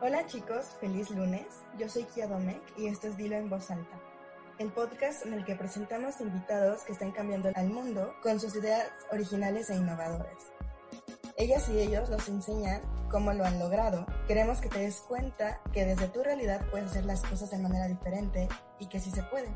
Hola chicos, feliz lunes. Yo soy Kia Domecq y esto es Dilo en Voz Alta, el podcast en el que presentamos invitados que están cambiando al mundo con sus ideas originales e innovadoras. Ellas y ellos nos enseñan cómo lo han logrado. Queremos que te des cuenta que desde tu realidad puedes hacer las cosas de manera diferente y que sí se puede.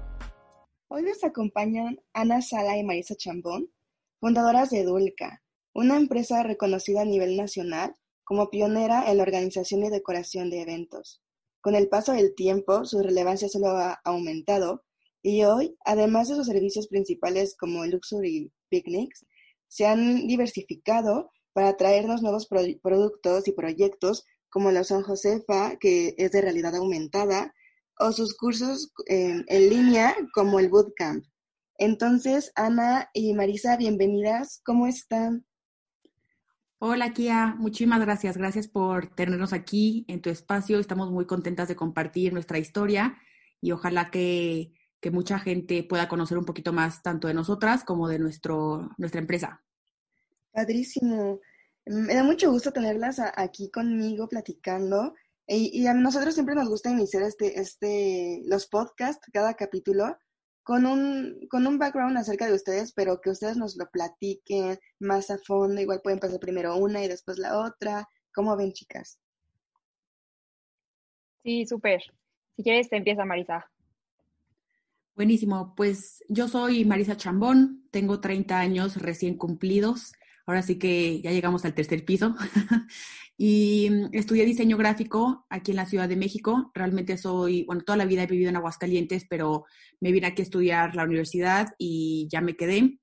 Hoy nos acompañan Ana Sala y Marisa Chambón, fundadoras de Dulca, una empresa reconocida a nivel nacional como pionera en la organización y decoración de eventos. Con el paso del tiempo, su relevancia solo ha aumentado y hoy, además de sus servicios principales como Luxury Picnics, se han diversificado para traernos nuevos productos y proyectos como la San Josefa, que es de realidad aumentada, o sus cursos en línea como el Bootcamp. Entonces, Ana y Marisa, bienvenidas. ¿Cómo están? Hola Kia, muchísimas gracias. Gracias por tenernos aquí en tu espacio. Estamos muy contentas de compartir nuestra historia y ojalá que, mucha gente pueda conocer un poquito más tanto de nosotras como de nuestro, nuestra empresa. Padrísimo. Me da mucho gusto tenerlas aquí conmigo platicando. Y, y, a nosotros siempre nos gusta iniciar este, este, los podcasts, cada capítulo, con un, con un background acerca de ustedes, pero que ustedes nos lo platiquen más a fondo. Igual pueden pasar primero una y después la otra. ¿Cómo ven, chicas? Sí, súper. Si quieres, te empieza Marisa. Buenísimo. Pues yo soy Marisa Chambón, tengo 30 años recién cumplidos. Ahora sí que ya llegamos al tercer piso. y mm, estudié diseño gráfico aquí en la Ciudad de México. Realmente soy, bueno, toda la vida he vivido en Aguascalientes, pero me vine aquí a estudiar la universidad y ya me quedé.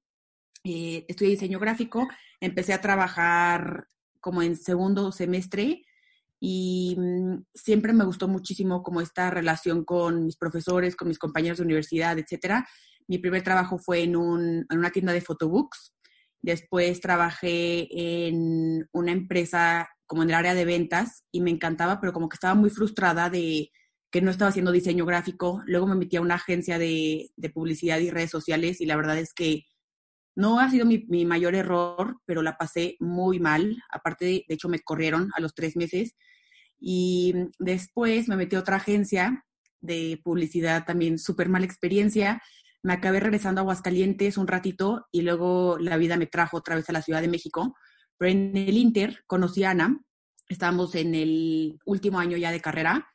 Eh, estudié diseño gráfico, empecé a trabajar como en segundo semestre y mm, siempre me gustó muchísimo como esta relación con mis profesores, con mis compañeros de universidad, etcétera. Mi primer trabajo fue en, un, en una tienda de photobooks Después trabajé en una empresa como en el área de ventas y me encantaba, pero como que estaba muy frustrada de que no estaba haciendo diseño gráfico. Luego me metí a una agencia de, publicidad y redes sociales y la verdad es que no ha sido mi, mayor error, pero la pasé muy mal. Aparte, de, de hecho, me corrieron a los tres meses. Y después me metí a otra agencia de publicidad, también súper mala experiencia me acabé regresando a Aguascalientes un ratito y luego la vida me trajo otra vez a la Ciudad de México. Pero en el Inter conocí a Ana, estábamos en el último año ya de carrera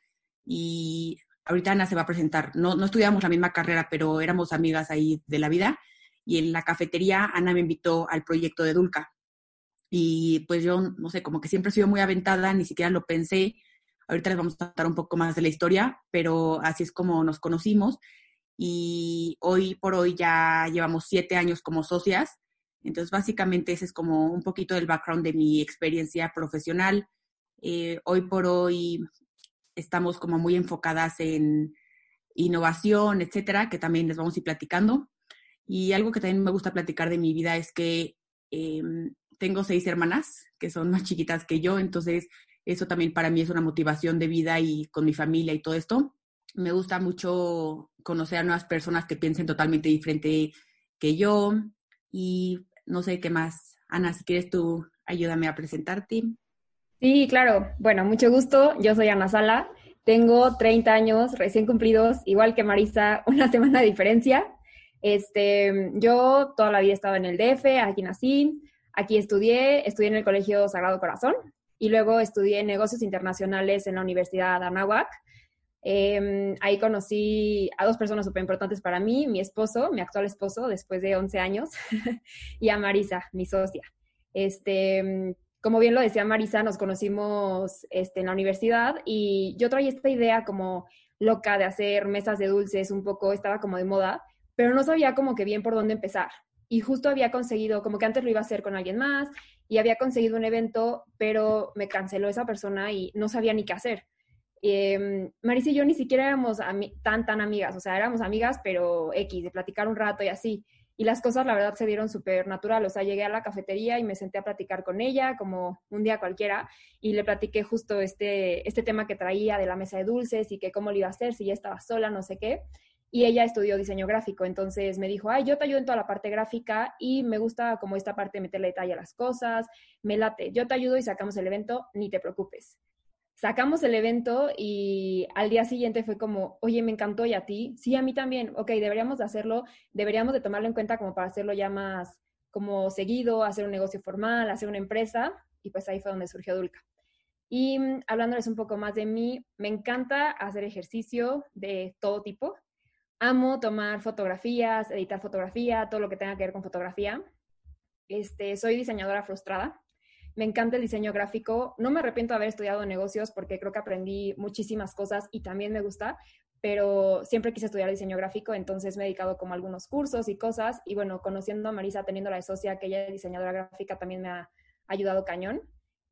y ahorita Ana se va a presentar. No, no estudiamos la misma carrera, pero éramos amigas ahí de la vida. Y en la cafetería Ana me invitó al proyecto de Dulca. Y pues yo, no sé, como que siempre he sido muy aventada, ni siquiera lo pensé. Ahorita les vamos a contar un poco más de la historia, pero así es como nos conocimos y hoy por hoy ya llevamos siete años como socias. Entonces, básicamente ese es como un poquito del background de mi experiencia profesional. Eh, hoy por hoy estamos como muy enfocadas en innovación, etcétera, que también les vamos a ir platicando. Y algo que también me gusta platicar de mi vida es que em, tengo seis hermanas que son más chiquitas que yo, entonces eso también para mí es una motivación de vida y con mi familia y todo esto me gusta mucho conocer a nuevas personas que piensen totalmente diferente que yo y no sé qué más. Ana, si quieres tú, ayúdame a presentarte. Sí, claro. Bueno, mucho gusto. Yo soy Ana Sala. Tengo 30 años recién cumplidos, igual que Marisa, una semana de diferencia. Este, yo toda la vida he estado en el DF, aquí nací, aquí estudié, estudié en el Colegio Sagrado Corazón y luego estudié negocios internacionales en la Universidad de Anáhuac Em, ahí conocí a dos personas súper importantes para mí, mi esposo, mi actual esposo, después de 11 años, y a Marisa, mi socia. Este, como bien lo decía Marisa, nos conocimos este, en la universidad y yo traía esta idea como loca de hacer mesas de dulces, un poco estaba como de moda, pero no sabía como que bien por dónde empezar. Y justo había conseguido, como que antes lo iba a hacer con alguien más, y había conseguido un evento, pero me canceló esa persona y no sabía ni qué hacer. Eh, Marisa y yo ni siquiera éramos tan, tan amigas, o sea, éramos amigas, pero X, de platicar un rato y así. Y las cosas, la verdad, se dieron súper natural. O sea, llegué a la cafetería y me senté a platicar con ella, como un día cualquiera, y le platiqué justo este, este tema que traía de la mesa de dulces y que cómo lo iba a hacer, si ya estaba sola, no sé qué. Y ella estudió diseño gráfico, entonces me dijo, ay, yo te ayudo en toda la parte gráfica y me gusta como esta parte de meterle detalle a las cosas, me late, yo te ayudo y sacamos el evento, ni te preocupes. Sacamos el evento y al día siguiente fue como, oye, me encantó y a ti, sí, a mí también, ok, deberíamos de hacerlo, deberíamos de tomarlo en cuenta como para hacerlo ya más como seguido, hacer un negocio formal, hacer una empresa y pues ahí fue donde surgió Dulca. Y mm, hablándoles un poco más de mí, me encanta hacer ejercicio de todo tipo. Amo tomar fotografías, editar fotografía, todo lo que tenga que ver con fotografía. Este, soy diseñadora frustrada. Me encanta el diseño gráfico. No me arrepiento de haber estudiado negocios porque creo que aprendí muchísimas cosas y también me gusta, pero siempre quise estudiar diseño gráfico, entonces me he dedicado como a algunos cursos y cosas. Y bueno, conociendo a Marisa, teniendo la de socia, que ella es diseñadora gráfica, también me ha ayudado cañón.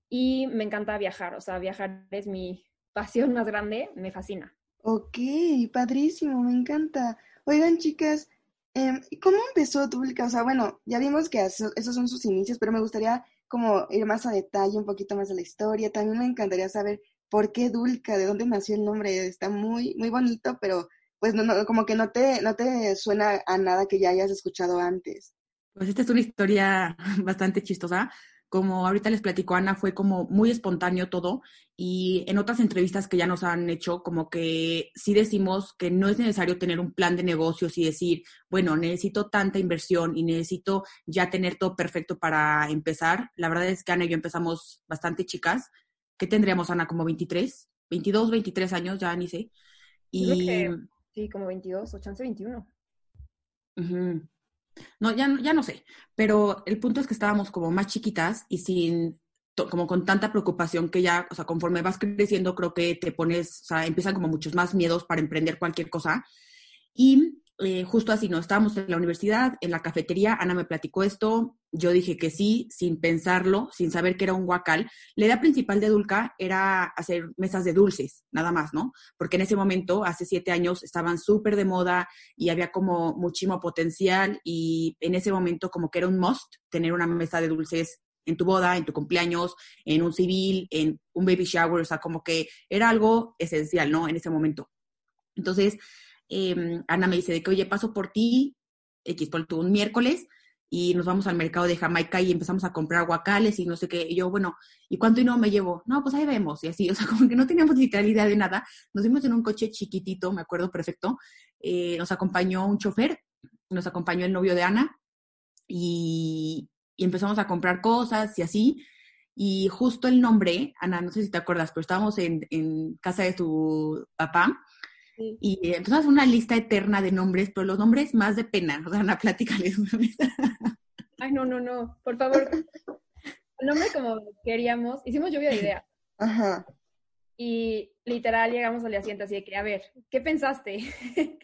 Y me encanta viajar, o sea, viajar es mi pasión más grande, me fascina. Ok, padrísimo, me encanta. Oigan, chicas, eh, ¿cómo empezó Dulca? O sea, bueno, ya vimos que esos son sus inicios, pero me gustaría como ir más a detalle, un poquito más de la historia. También me encantaría saber por qué Dulca, de dónde nació el nombre. Está muy, muy bonito, pero pues no, no, como que no te, no te suena a nada que ya hayas escuchado antes. Pues esta es una historia bastante chistosa como ahorita les platico, Ana, fue como muy espontáneo todo y en otras entrevistas que ya nos han hecho, como que sí decimos que no es necesario tener un plan de negocios y decir, bueno, necesito tanta inversión y necesito ya tener todo perfecto para empezar. La verdad es que Ana y yo empezamos bastante chicas. ¿Qué tendríamos, Ana? ¿Como 23? 22, 23 años, ya ni sé. Y... sí, como 22 o chance 21. No, ya, ya no sé, pero el punto es que estábamos como más chiquitas y sin, como con tanta preocupación que ya, o sea, conforme vas creciendo, creo que te pones, o sea, empiezan como muchos más miedos para emprender cualquier cosa. Y eh, justo así, ¿no? Estábamos en la universidad, en la cafetería, Ana me platicó esto, yo dije que sí, sin pensarlo, sin saber que era un guacal. La idea principal de Dulca era hacer mesas de dulces, nada más, ¿no? Porque en ese momento, hace siete años, estaban súper de moda y había como muchísimo potencial y en ese momento como que era un must tener una mesa de dulces en tu boda, en tu cumpleaños, en un civil, en un baby shower, o sea, como que era algo esencial, ¿no? En ese momento. Entonces, Em, Ana me dice de que, oye, paso por ti, X por un miércoles, y nos vamos al mercado de Jamaica y empezamos a comprar guacales y no sé qué. Y yo, bueno, ¿y cuánto y no me llevo? No, pues ahí vemos. Y así, o sea, como que no teníamos literalidad de nada. Nos fuimos en un coche chiquitito, me acuerdo perfecto. Eh, nos acompañó un chofer, nos acompañó el novio de Ana y, empezamos a comprar cosas y así. Y justo el nombre, Ana, no sé si te acuerdas, pero estábamos en, en casa de tu papá y entonces una lista eterna de nombres, pero los nombres más de pena. O sea, Ana, platícales. Ay, no, no, no, por favor. El nombre como queríamos, hicimos lluvia de ideas. Ajá. Y literal llegamos al día siguiente así de que, a ver, ¿qué pensaste?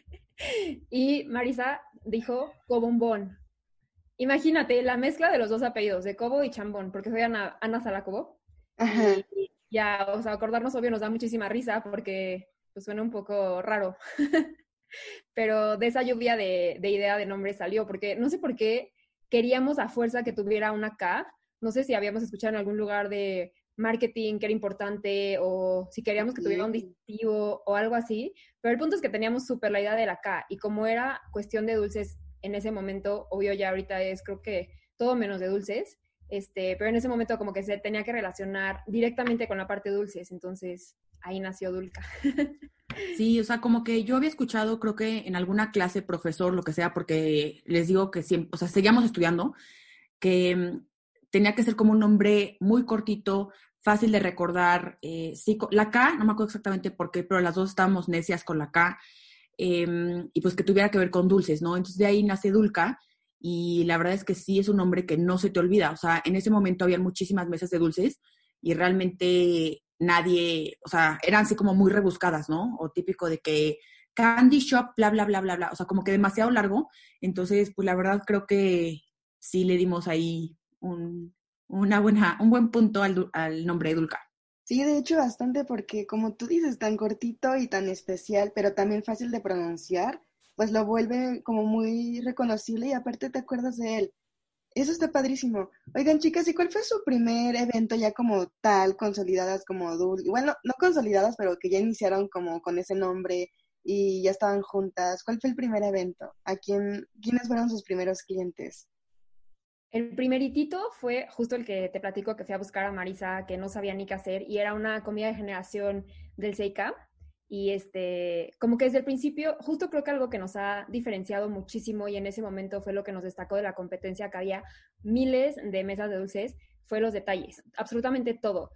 y Marisa dijo Cobombón. Imagínate la mezcla de los dos apellidos, de Cobo y Chambón, porque soy Ana, Ana Salacobo. Ajá. Y ya, o sea, acordarnos obvio nos da muchísima risa porque pues suena un poco raro. Pero de esa lluvia de, idea de nombre salió, porque no sé por qué queríamos a fuerza que tuviera una K. No sé si habíamos escuchado en algún lugar de marketing que era importante o si queríamos que tuviera un distintivo o algo así. Pero el punto es que teníamos súper la idea de la K y como era cuestión de dulces en ese momento, obvio ya ahorita es creo que todo menos de dulces, este, pero en ese momento como que se tenía que relacionar directamente con la parte dulces, entonces ahí nació Dulca. Sí, o sea, como que yo había escuchado, creo que en alguna clase, profesor, lo que sea, porque les digo que siempre, o sea, seguíamos estudiando, que mm, tenía que ser como un nombre muy cortito, fácil de recordar. Eh, la K, no me acuerdo exactamente por qué, pero las dos estábamos necias con la K, em, y pues que tuviera que ver con dulces, ¿no? Entonces de ahí nace Dulca, y la verdad es que sí es un nombre que no se te olvida. O sea, en ese momento había muchísimas mesas de dulces y realmente nadie, o sea, eran así como muy rebuscadas, ¿no? O típico de que candy shop, bla, bla, bla, bla, bla, o sea, como que demasiado largo. Entonces, pues la verdad creo que sí le dimos ahí un, una buena, un buen punto al, al nombre de Dulca. Sí, de hecho bastante porque como tú dices, tan cortito y tan especial, pero también fácil de pronunciar, pues lo vuelve como muy reconocible y aparte te acuerdas de él. Eso está padrísimo. Oigan, chicas, ¿y cuál fue su primer evento ya como tal, consolidadas como Dul? Bueno, no consolidadas, pero que ya iniciaron como con ese nombre y ya estaban juntas. ¿Cuál fue el primer evento? ¿A quién, quiénes fueron sus primeros clientes? El primeritito fue justo el que te platico que fui a buscar a Marisa, que no sabía ni qué hacer, y era una comida de generación del Seika. Y este, como que desde el principio, justo creo que algo que nos ha diferenciado muchísimo y en ese momento fue lo que nos destacó de la competencia, que había miles de mesas de dulces, fue los detalles, absolutamente todo.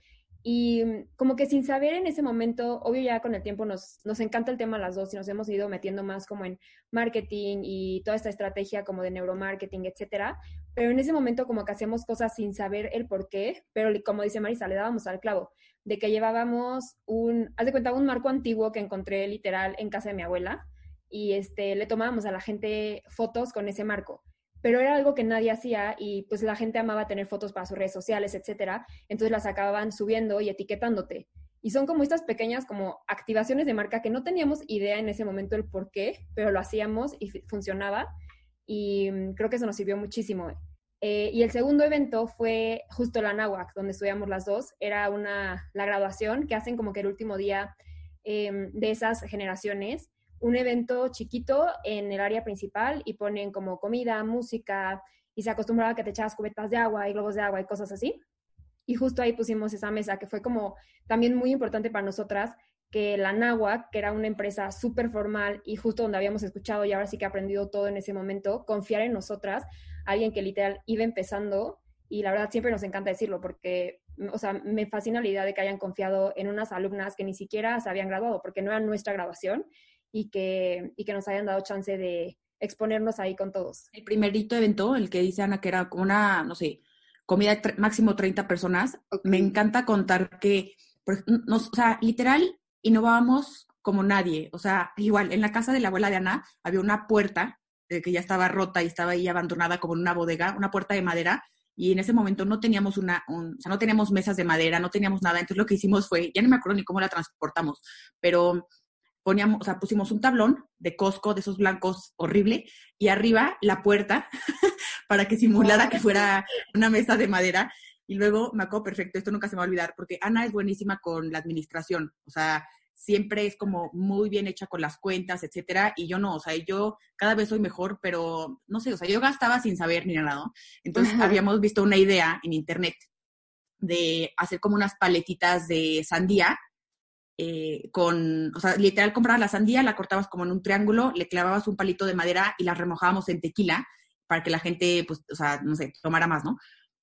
Y mm, como que sin saber en ese momento, obvio ya con el tiempo nos, nos encanta el tema las dos y nos hemos ido metiendo más como en marketing y toda esta estrategia como de neuromarketing, etcétera. Pero en ese momento como que hacemos cosas sin saber el por qué, pero como dice Marisa, le dábamos al clavo de que llevábamos un, haz de cuenta, un marco antiguo que encontré literal en casa de mi abuela y este, le tomábamos a la gente fotos con ese marco pero era algo que nadie hacía y pues la gente amaba tener fotos para sus redes sociales, etcétera, entonces las acababan subiendo y etiquetándote. Y son como estas pequeñas como activaciones de marca que no teníamos idea en ese momento el por qué, pero lo hacíamos y funcionaba y mm, creo que eso nos sirvió muchísimo. Eh, y el segundo evento fue justo la Nahuac, donde estudiamos las dos. Era una, la graduación que hacen como que el último día em, de esas generaciones un evento chiquito en el área principal y ponen como comida, música y se acostumbraba a que te echabas cubetas de agua y globos de agua y cosas así. Y justo ahí pusimos esa mesa que fue como también muy importante para nosotras que la NAWAC, que era una empresa súper formal y justo donde habíamos escuchado y ahora sí que aprendido todo en ese momento, confiar en nosotras, alguien que literal iba empezando y la verdad siempre nos encanta decirlo porque, o sea, me fascina la idea de que hayan confiado en unas alumnas que ni siquiera se habían graduado porque no era nuestra graduación y que, y que nos hayan dado chance de exponernos ahí con todos. El primerito evento, el que dice Ana, que era como una, no sé, comida de máximo 30 personas, me encanta contar que, nos, o sea, literal, innovábamos como nadie. O sea, igual, en la casa de la abuela de Ana había una puerta eh, que ya estaba rota y estaba ahí abandonada como en una bodega, una puerta de madera, y en ese momento no teníamos una, o sea, no teníamos mesas de madera, no teníamos nada, entonces lo que hicimos fue, ya no me acuerdo ni cómo la transportamos, pero poníamos, o sea, pusimos un tablón de Costco, de esos blancos horrible, y arriba la puerta para que simulara que fuera una mesa de madera. Y luego me acuerdo perfecto, esto nunca se me va a olvidar, porque Ana es buenísima con la administración, o sea, siempre es como muy bien hecha con las cuentas, etcétera, y yo no, o sea, yo cada vez soy mejor, pero no sé, o sea, yo gastaba sin saber ni nada, ¿no? Entonces habíamos visto una idea en internet de hacer como unas paletitas de sandía eh, con, o sea, literal comprabas la sandía, la cortabas como en un triángulo, le clavabas un palito de madera y la remojábamos en tequila para que la gente, pues, o sea, no sé, tomara más, ¿no?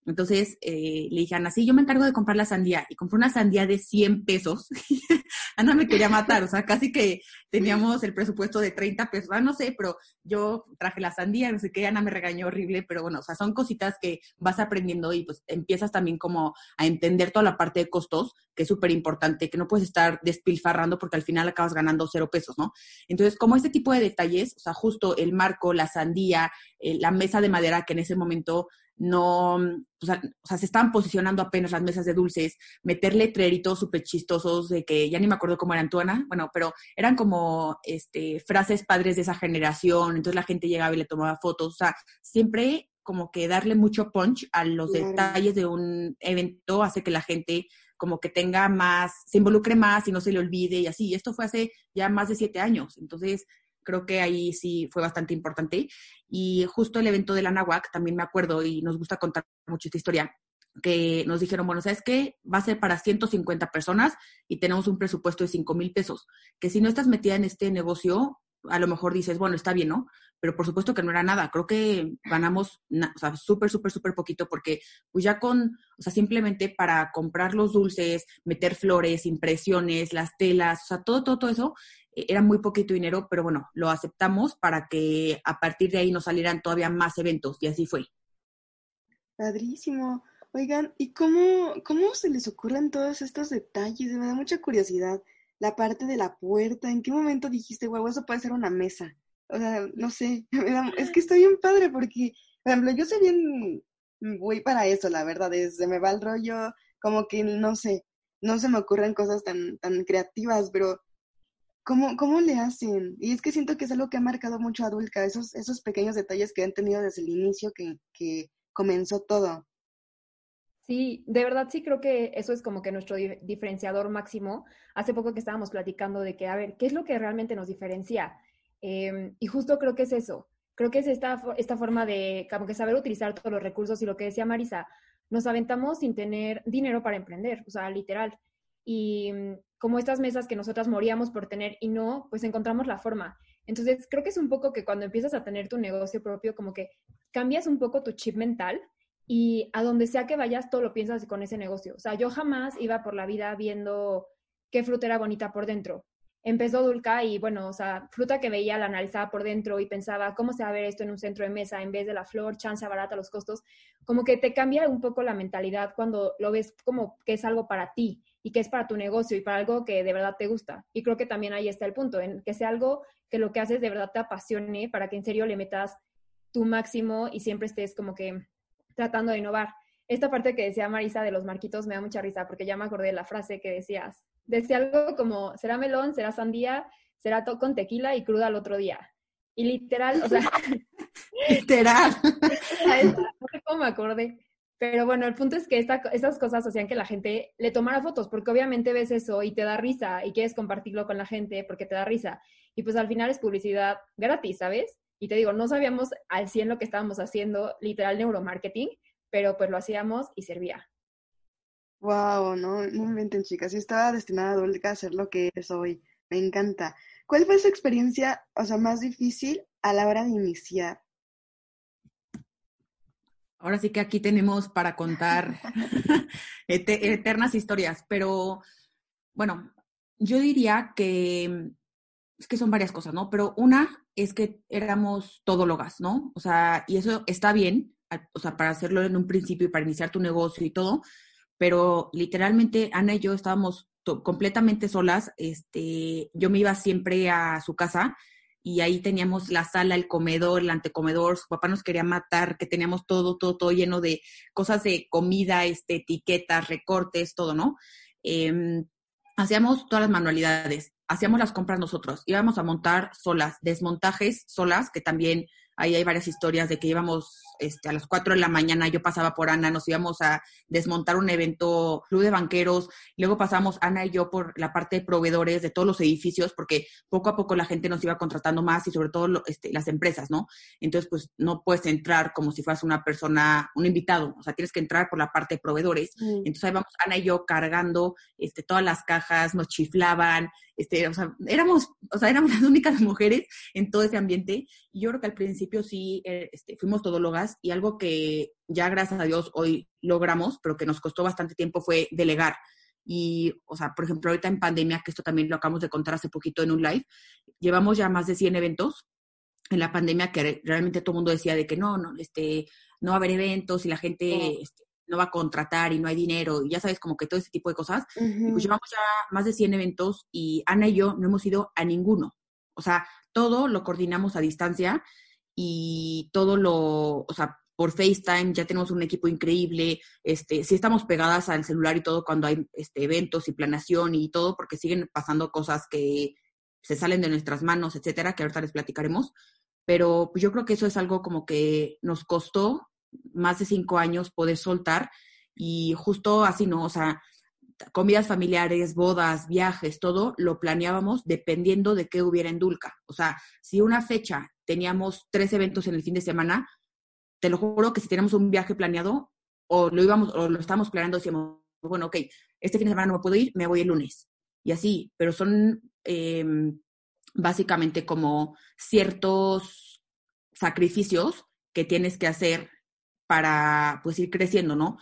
Entonces eh, le dije Ana, sí, yo me encargo de comprar la sandía. Y compré una sandía de 100 pesos. Ana me quería matar, o sea, casi que teníamos el presupuesto de 30 pesos. Ah, no sé, pero yo traje la sandía, no sé qué, Ana me regañó horrible, pero bueno, o sea, son cositas que vas aprendiendo y pues empiezas también como a entender toda la parte de costos, que es súper importante, que no puedes estar despilfarrando porque al final acabas ganando cero pesos, ¿no? Entonces, como este tipo de detalles, o sea, justo el marco, la sandía, eh, la mesa de madera que en ese momento no, o sea, se estaban posicionando apenas las mesas de dulces, meter letreritos súper chistosos de que ya ni me acuerdo cómo eran tú, Ana, bueno, pero eran como este, frases padres de esa generación, entonces la gente llegaba y le tomaba fotos, o sea, siempre como que darle mucho punch a los detalles de un evento hace que la gente como que tenga más, se involucre más y no se le olvide y así. Esto fue hace ya más de siete años. Entonces, creo que ahí sí fue bastante importante. Y justo el evento de la NAWAC, también me acuerdo, y nos gusta contar mucho esta historia, que nos dijeron, bueno, ¿sabes qué? Va a ser para 150 personas y tenemos un presupuesto de 5 mil pesos. Que si no estás metida en este negocio, a lo mejor dices, bueno, está bien, ¿no? Pero por supuesto que no era nada. Creo que ganamos, o sea, súper, súper, súper poquito porque pues ya con, o sea, simplemente para comprar los dulces, meter flores, impresiones, las telas, o sea, todo, todo, todo eso, era muy poquito dinero, pero bueno, lo aceptamos para que a partir de ahí nos salieran todavía más eventos y así fue. Padrísimo. Oigan, ¿y cómo, cómo se les ocurren todos estos detalles? Me da mucha curiosidad. La parte de la puerta, ¿en qué momento dijiste, guau, eso puede ser una mesa? O sea, no sé, es que estoy bien padre porque, por ejemplo, yo soy bien, voy para eso, la verdad, es, se me va el rollo, como que, no sé, no se me ocurren cosas tan, tan creativas, pero ¿Cómo, ¿Cómo le hacen? Y es que siento que es algo que ha marcado mucho a Dulca, esos, esos pequeños detalles que han tenido desde el inicio que, que comenzó todo. Sí, de verdad sí creo que eso es como que nuestro diferenciador máximo. Hace poco que estábamos platicando de que, a ver, ¿qué es lo que realmente nos diferencia? Em, y justo creo que es eso. creo que es esta, esta forma de como que saber utilizar todos los recursos y lo que decía Marisa, nos aventamos sin tener dinero para emprender, o sea, literal. Y como estas mesas que nosotras moríamos por tener y no, pues encontramos la forma. Entonces, creo que es un poco que cuando empiezas a tener tu negocio propio, como que cambias un poco tu chip mental y a donde sea que vayas, todo lo piensas con ese negocio. O sea, yo jamás iba por la vida viendo qué fruta era bonita por dentro. Empezó Dulca y bueno, o sea, fruta que veía, la analizaba por dentro y pensaba, ¿cómo se va a ver esto en un centro de mesa en vez de la flor, chance barata, los costos? Como que te cambia un poco la mentalidad cuando lo ves como que es algo para ti y que es para tu negocio y para algo que de verdad te gusta. Y creo que también ahí está el punto, en que sea algo que lo que haces de verdad te apasione para que en serio le metas tu máximo y siempre estés como que tratando de innovar. Esta parte que decía Marisa de los marquitos me da mucha risa porque ya me acordé de la frase que decías. Decía algo como, será melón, será sandía, será todo con tequila y cruda al otro día. Y literal, o sea... literal. no sé cómo me acordé. Pero bueno, el punto es que esta, estas cosas hacían que la gente le tomara fotos, porque obviamente ves eso y te da risa y quieres compartirlo con la gente porque te da risa. Y pues al final es publicidad gratis, ¿sabes? Y te digo, no sabíamos al 100 lo que estábamos haciendo, literal neuromarketing, pero pues lo hacíamos y servía. Wow, no, no me inventen, chicas. Yo estaba destinada a a ser lo que es hoy. Me encanta. ¿Cuál fue su experiencia, o sea, más difícil a la hora de iniciar? Ahora sí que aquí tenemos para contar eternas historias, pero bueno, yo diría que es que son varias cosas, ¿no? Pero una es que éramos todólogas, ¿no? O sea, y eso está bien, o sea, para hacerlo en un principio y para iniciar tu negocio y todo, pero literalmente Ana y yo estábamos completamente solas, este, yo me iba siempre a su casa y ahí teníamos la sala, el comedor, el antecomedor, su papá nos quería matar, que teníamos todo, todo, todo lleno de cosas de comida, este, etiquetas, recortes, todo, ¿no? Em, hacíamos todas las manualidades, hacíamos las compras nosotros, íbamos a montar solas, desmontajes solas, que también ahí hay varias historias de que íbamos este, a las 4 de la mañana, yo pasaba por Ana, nos íbamos a desmontar un evento, club de banqueros, luego pasamos Ana y yo por la parte de proveedores de todos los edificios, porque poco a poco la gente nos iba contratando más y sobre todo este, las empresas, ¿no? Entonces, pues no puedes entrar como si fueras una persona, un invitado, o sea, tienes que entrar por la parte de proveedores. Mm. Entonces ahí vamos Ana y yo cargando este, todas las cajas, nos chiflaban, este, o sea, éramos, o sea, éramos las únicas mujeres en todo ese ambiente. Y yo creo que al principio sí eh, este, fuimos todólogas y algo que ya gracias a Dios hoy logramos, pero que nos costó bastante tiempo fue delegar. Y, o sea, por ejemplo, ahorita en pandemia, que esto también lo acabamos de contar hace poquito en un live, llevamos ya más de 100 eventos en la pandemia que realmente todo el mundo decía de que no, no, este, no va a haber eventos y la gente este, no va a contratar y no hay dinero, y ya sabes, como que todo ese tipo de cosas. pues llevamos ya más de 100 eventos y Ana y yo no hemos ido a ninguno. O sea, todo lo coordinamos a distancia y todo lo, o sea, por FaceTime ya tenemos un equipo increíble, este, sí estamos pegadas al celular y todo cuando hay este, eventos y planeación y todo, porque siguen pasando cosas que se salen de nuestras manos, etcétera, que ahorita les platicaremos. Pero pues yo creo que eso es algo como que nos costó más de cinco años poder soltar y justo así, ¿no? O sea, comidas familiares, bodas, viajes, todo lo planeábamos dependiendo de qué hubiera en Dulca. O sea, si una fecha teníamos tres eventos en el fin de semana, te lo juro que si teníamos un viaje planeado o lo íbamos o lo estábamos planeando, decíamos, bueno, ok, este fin de semana no me puedo ir, me voy el lunes. Y así, pero son em, básicamente como ciertos sacrificios que tienes que hacer para pues ir creciendo, ¿no?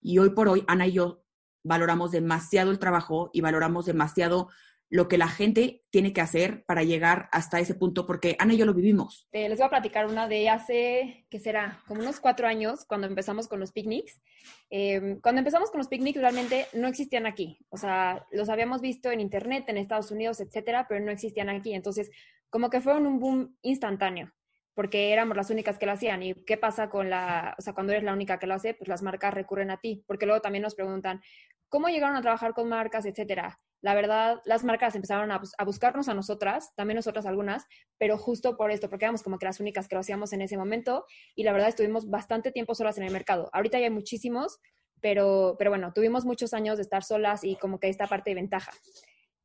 Y hoy por hoy, Ana y yo valoramos demasiado el trabajo y valoramos demasiado lo que la gente tiene que hacer para llegar hasta ese punto, porque Ana y yo lo vivimos. les voy a platicar una de hace, ¿qué será? Como unos cuatro años, cuando empezamos con los picnics. Em, cuando empezamos con los picnics, realmente no existían aquí. O sea, los habíamos visto en Internet, en Estados Unidos, etcétera, pero no existían aquí. Entonces, como que fueron un boom instantáneo porque éramos las únicas que lo hacían. ¿Y qué pasa con la, o sea, cuando eres la única que lo hace, pues las marcas recurren a ti, porque luego también nos preguntan, ¿cómo llegaron a trabajar con marcas, etcétera? La verdad, las marcas empezaron a, a, buscarnos a nosotras, también nosotras algunas, pero justo por esto, porque éramos como que las únicas que lo hacíamos en ese momento y la verdad estuvimos bastante tiempo solas en el mercado. Ahorita ya hay muchísimos, pero, pero bueno, tuvimos muchos años de estar solas y como que esta parte de ventaja.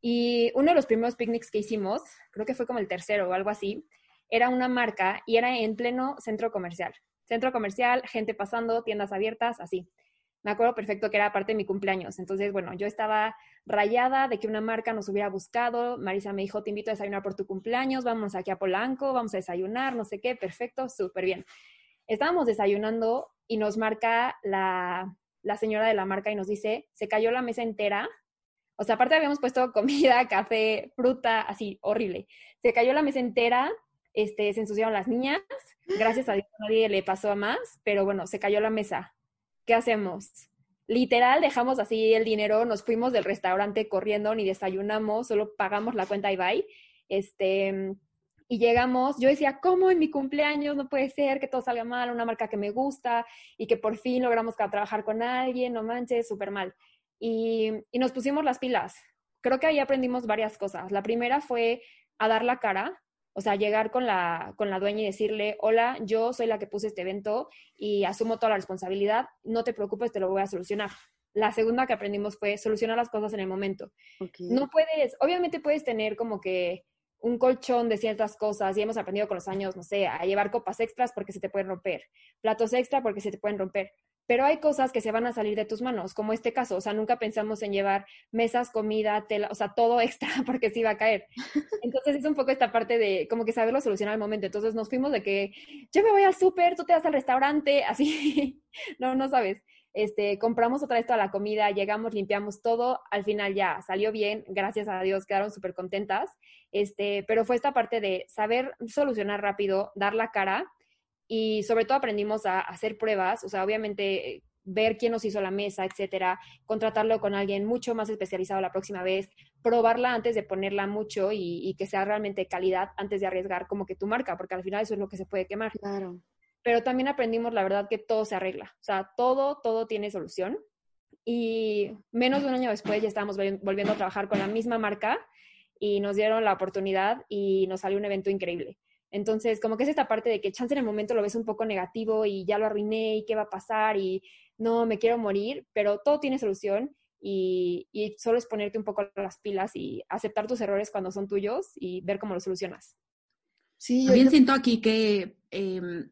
Y uno de los primeros picnics que hicimos, creo que fue como el tercero o algo así, era una marca y era en pleno centro comercial. Centro comercial, gente pasando, tiendas abiertas, así. Me acuerdo perfecto que era parte de mi cumpleaños. Entonces, bueno, yo estaba rayada de que una marca nos hubiera buscado. Marisa me dijo, te invito a desayunar por tu cumpleaños, vamos aquí a Polanco, vamos a desayunar, no sé qué, perfecto, súper bien. Estábamos desayunando y nos marca la, la señora de la marca y nos dice, se cayó la mesa entera. O sea, aparte habíamos puesto comida, café, fruta, así, horrible. Se cayó la mesa entera, este, se ensuciaron las niñas. Gracias a Dios nadie le pasó a más, pero bueno, se cayó la mesa. ¿Qué hacemos? Literal, dejamos así el dinero, nos fuimos del restaurante corriendo, ni desayunamos, solo pagamos la cuenta y bye. Este, y llegamos, yo decía, ¿cómo en mi cumpleaños no puede ser que todo salga mal, una marca que me gusta y que por fin logramos trabajar con alguien, no manches, súper mal. Y, y nos pusimos las pilas. Creo que ahí aprendimos varias cosas. La primera fue a dar la cara, o sea, llegar con la, con la dueña y decirle, hola, yo soy la que puse este evento y asumo toda la responsabilidad, no te preocupes, te lo voy a solucionar. La segunda que aprendimos fue solucionar las cosas en el momento. No puedes, obviamente puedes tener como que un colchón de ciertas cosas y hemos aprendido con los años, no sé, a llevar copas extras porque se te pueden romper, platos extra porque se te pueden romper. Pero hay cosas que se van a salir de tus manos, como este caso. O sea, nunca pensamos en llevar mesas, comida, tela, o sea, todo extra porque se iba a caer. Entonces es un poco esta parte de como que saberlo solucionar al momento. Entonces nos fuimos de que yo me voy al súper, tú te vas al restaurante, así. no, no sabes. Este, compramos otra vez toda la comida, llegamos, limpiamos todo, al final ya salió bien, gracias a Dios, quedaron súper contentas, este, pero fue esta parte de saber solucionar rápido, dar la cara y sobre todo aprendimos a, hacer pruebas, o sea, obviamente eh, ver quién nos hizo la mesa, etcétera, contratarlo con alguien mucho más especializado la próxima vez, probarla antes de ponerla mucho y, y que sea realmente calidad antes de arriesgar como que tu marca, porque al final eso es lo que se puede quemar. Claro pero también aprendimos la verdad que todo se arregla, o sea, todo, todo tiene solución. Y menos de un año después ya estábamos volviendo a trabajar con la misma marca y nos dieron la oportunidad y nos salió un evento increíble. Entonces, como que es esta parte de que chance en el momento lo ves un poco negativo y ya lo arruiné y qué va a pasar y no, me quiero morir, pero todo tiene solución y, solo es ponerte un poco las pilas y aceptar tus errores cuando son tuyos y ver cómo los solucionas. Sí, yo También siento aquí que em,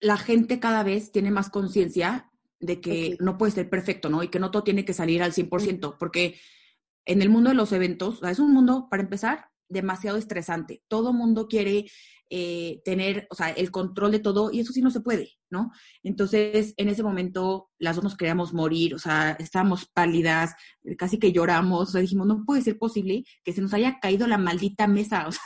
la gente cada vez tiene más conciencia de que no puede ser perfecto, ¿no? Y que no todo tiene que salir al 100%, porque en el mundo de los eventos, es un mundo, para empezar, demasiado estresante. Todo mundo quiere eh, tener, o sea, el control de todo y eso sí no se puede, ¿no? Entonces, en ese momento, las dos nos queríamos morir, o sea, estábamos pálidas, casi que lloramos, o sea, dijimos, no puede ser posible que se nos haya caído la maldita mesa, o sea,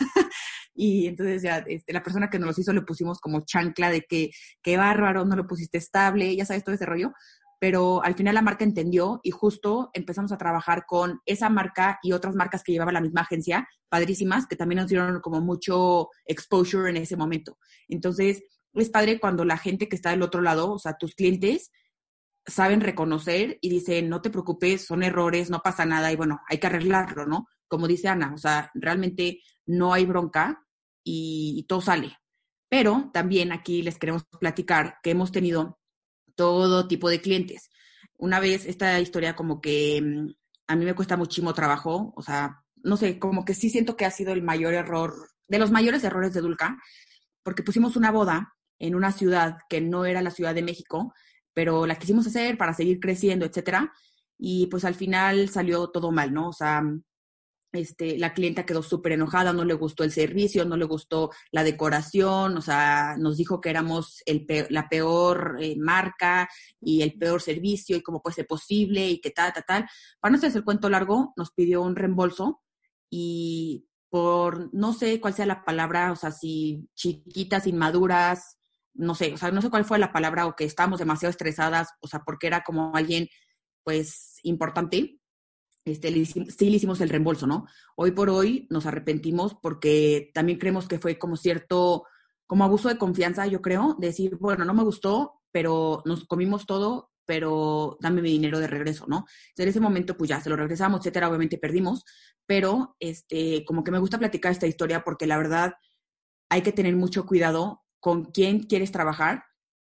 y entonces ya este, la persona que nos los hizo le pusimos como chancla de que qué bárbaro, no lo pusiste estable, ya sabes todo ese rollo, pero al final la marca entendió y justo empezamos a trabajar con esa marca y otras marcas que llevaba la misma agencia, padrísimas, que también nos dieron como mucho exposure en ese momento. Entonces, es padre cuando la gente que está del otro lado, o sea, tus clientes, saben reconocer y dicen, no te preocupes, son errores, no pasa nada y bueno, hay que arreglarlo, ¿no? Como dice Ana, o sea, realmente no hay bronca, y, todo sale. Pero también aquí les queremos platicar que hemos tenido todo tipo de clientes. Una vez esta historia como que mm, a mí me cuesta muchísimo trabajo, o sea, no sé, como que sí siento que ha sido el mayor error, de los mayores errores de Dulca, porque pusimos una boda en una ciudad que no era la Ciudad de México, pero la quisimos hacer para seguir creciendo, etcétera, y pues al final salió todo mal, ¿no? O sea, este, la clienta quedó súper enojada, no le gustó el servicio, no le gustó la decoración, o sea, nos dijo que éramos el la peor eh, marca y el peor servicio y cómo puede ser posible y que tal, tal, tal. Para no hacer el cuento largo, nos pidió un reembolso y por, no sé cuál sea la palabra, o sea, si chiquitas, inmaduras, no sé, o sea, no sé cuál fue la palabra o que estábamos demasiado estresadas, o sea, porque era como alguien, pues, importante este, sí le hicimos el reembolso, ¿no? Hoy por hoy nos arrepentimos porque también creemos que fue como cierto, como abuso de confianza, yo creo, decir, bueno, no me gustó, pero nos comimos todo, pero dame mi dinero de regreso, ¿no? en ese momento, pues ya se lo regresamos, etcétera, obviamente perdimos, pero este, como que me gusta platicar esta historia porque la verdad hay que tener mucho cuidado con quién quieres trabajar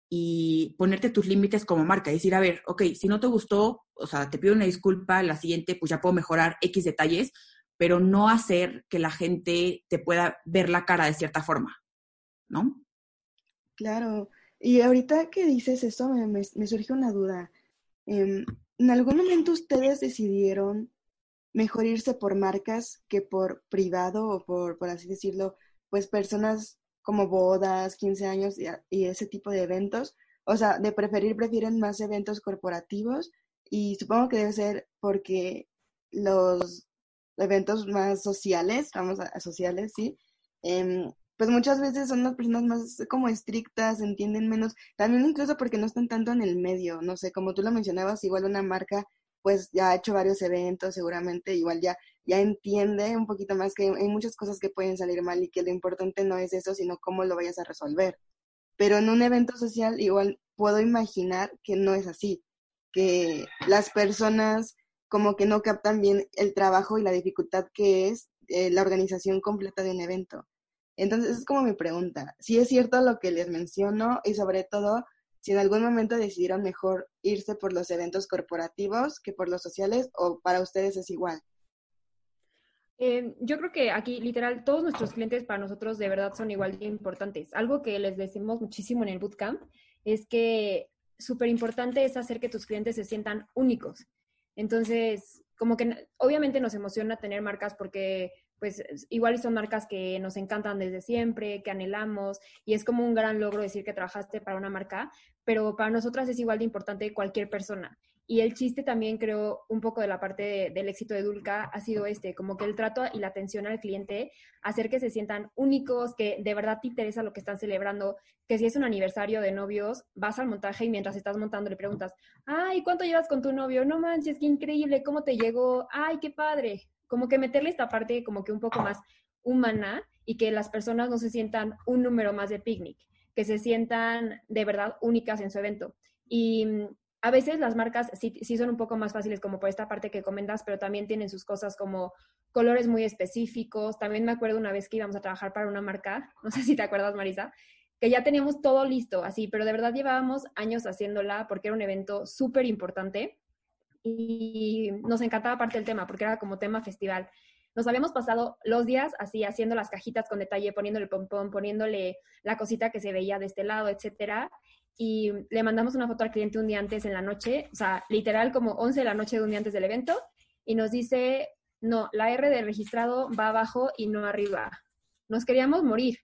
y ponerte tus límites como marca, decir, a ver, ok, si no te gustó, o sea, te pido una disculpa, la siguiente pues ya puedo mejorar X detalles, pero no hacer que la gente te pueda ver la cara de cierta forma. ¿no? Claro. Y ahorita que dices eso, me, surge una duda. Em, ¿En algún momento ustedes decidieron mejor irse por marcas que por privado o por, por así decirlo, pues personas como bodas, 15 años y, ese tipo de eventos? O sea, de preferir, prefieren más eventos corporativos y supongo que debe ser porque los eventos más sociales, vamos a, sociales, ¿sí? Em, pues muchas veces son las personas más como estrictas, entienden menos, también incluso porque no están tanto en el medio, no sé, como tú lo mencionabas, igual una marca pues ya ha hecho varios eventos, seguramente igual ya, ya entiende un poquito más que hay muchas cosas que pueden salir mal y que lo importante no es eso, sino cómo lo vayas a resolver. Pero en un evento social igual puedo imaginar que no es así, que las personas como que no captan bien el trabajo y la dificultad que es eh, la organización completa de un evento. Entonces, es como mi pregunta. Si es cierto lo que les menciono y sobre todo, si en algún momento decidieron mejor irse por los eventos corporativos que por los sociales o para ustedes es igual. Eh, yo creo que aquí, literal, todos nuestros clientes para nosotros de verdad son igual de importantes. Algo que les decimos muchísimo en el bootcamp es que súper importante es hacer que tus clientes se sientan únicos. Entonces, como que obviamente nos emociona tener marcas porque pues igual son marcas que nos encantan desde siempre, que anhelamos, y es como un gran logro decir que trabajaste para una marca, pero para nosotras es igual de importante cualquier persona. Y el chiste también creo un poco de la parte del éxito de Dulca ha sido este, como que el trato y la atención al cliente, hacer que se sientan únicos, que de verdad te interesa lo que están celebrando, que si es un aniversario de novios, vas al montaje y mientras estás montando le preguntas, ay, ¿cuánto llevas con tu novio? No manches, qué increíble, ¿cómo te llegó? Ay, qué padre como que meterle esta parte como que un poco más humana y que las personas no se sientan un número más de picnic, que se sientan de verdad únicas en su evento. Y mm, a veces las marcas sí, son un poco más fáciles como por esta parte que comentas, pero también tienen sus cosas como colores muy específicos. También me acuerdo una vez que íbamos a trabajar para una marca, no sé si te acuerdas, Marisa, que ya teníamos todo listo, así, pero de verdad llevábamos años haciéndola porque era un evento súper importante y nos encantaba parte del tema porque era como tema festival. Nos habíamos pasado los días así haciendo las cajitas con detalle, poniéndole pompón, poniéndole la cosita que se veía de este lado, etcétera. Y le mandamos una foto al cliente un día antes en la noche, o sea, literal como 11 de la noche de un día antes del evento, y nos dice, no, la R de registrado va abajo y no arriba. Nos queríamos morir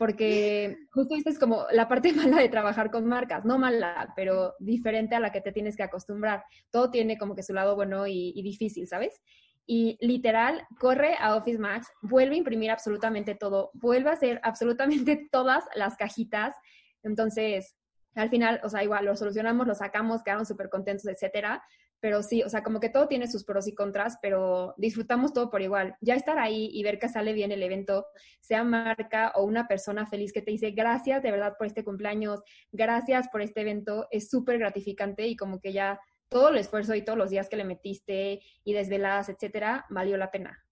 porque justo esta es como la parte mala de trabajar con marcas, no mala, pero diferente a la que te tienes que acostumbrar. Todo tiene como que su lado bueno y, difícil, ¿sabes? Y literal, corre a Office Max, vuelve a imprimir absolutamente todo, vuelve a hacer absolutamente todas las cajitas. Entonces, al final, o sea, igual lo solucionamos, lo sacamos, quedaron súper contentos, etcétera pero sí, o sea, como que todo tiene sus pros y contras, pero disfrutamos todo por igual. Ya estar ahí y ver que sale bien el evento, sea marca o una persona feliz que te dice gracias de verdad por este cumpleaños, gracias por este evento, es súper gratificante y como que ya todo el esfuerzo y todos los días que le metiste y desveladas, etcétera, valió la pena.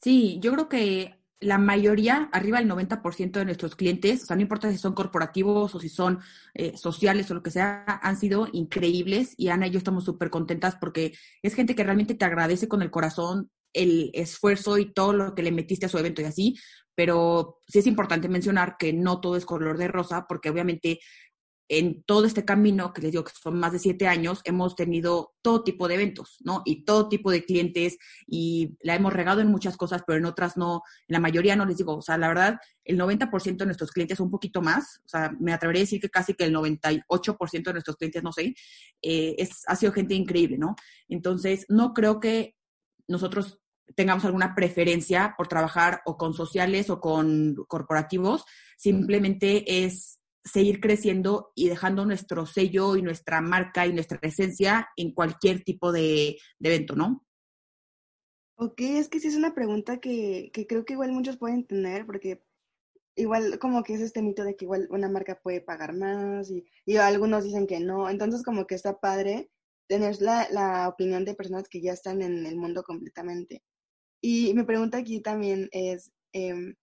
Sí, yo creo que la mayoría, arriba del 90% de nuestros clientes, o sea, no importa si son corporativos o si son eh, sociales o lo que sea, han sido increíbles y Ana y yo estamos súper contentas porque es gente que realmente te agradece con el corazón el esfuerzo y todo lo que le metiste a su evento y así, pero sí es importante mencionar que no todo es color de rosa porque obviamente en todo este camino, que les digo que son más de siete años, hemos tenido todo tipo de eventos, ¿no? Y todo tipo de clientes y la hemos regado en muchas cosas, pero en otras no, en la mayoría no les digo, o sea, la verdad, el 90% de nuestros clientes, un poquito más, o sea, me atrevería a decir que casi que el 98% de nuestros clientes, no sé, eh, es, ha sido gente increíble, ¿no? Entonces, no creo que nosotros tengamos alguna preferencia por trabajar o con sociales o con corporativos, simplemente es seguir creciendo y dejando nuestro sello y nuestra marca y nuestra presencia en cualquier tipo de, evento, ¿no? Ok, es que sí es una pregunta que, creo que igual muchos pueden tener, porque igual como que es este mito de que igual una marca puede pagar más y, y algunos dicen que no, entonces como que está padre tener la, la opinión de personas que ya están en el mundo completamente. Y mi pregunta aquí también es, eh,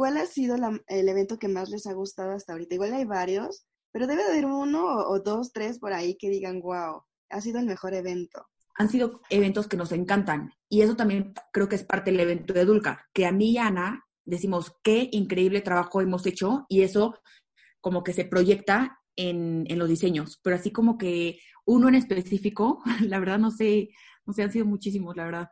¿Cuál ha sido el evento que más les ha gustado hasta ahorita? Igual hay varios, pero debe de haber uno o, dos, tres por ahí que digan, wow, ha sido el mejor evento. Han sido eventos que nos encantan y eso también creo que es parte del evento de Dulca, que a mí y a Ana decimos, qué increíble trabajo hemos hecho y eso como que se proyecta en, en, los diseños, pero así como que uno en específico, la verdad no sé, no sé, han sido muchísimos, la verdad.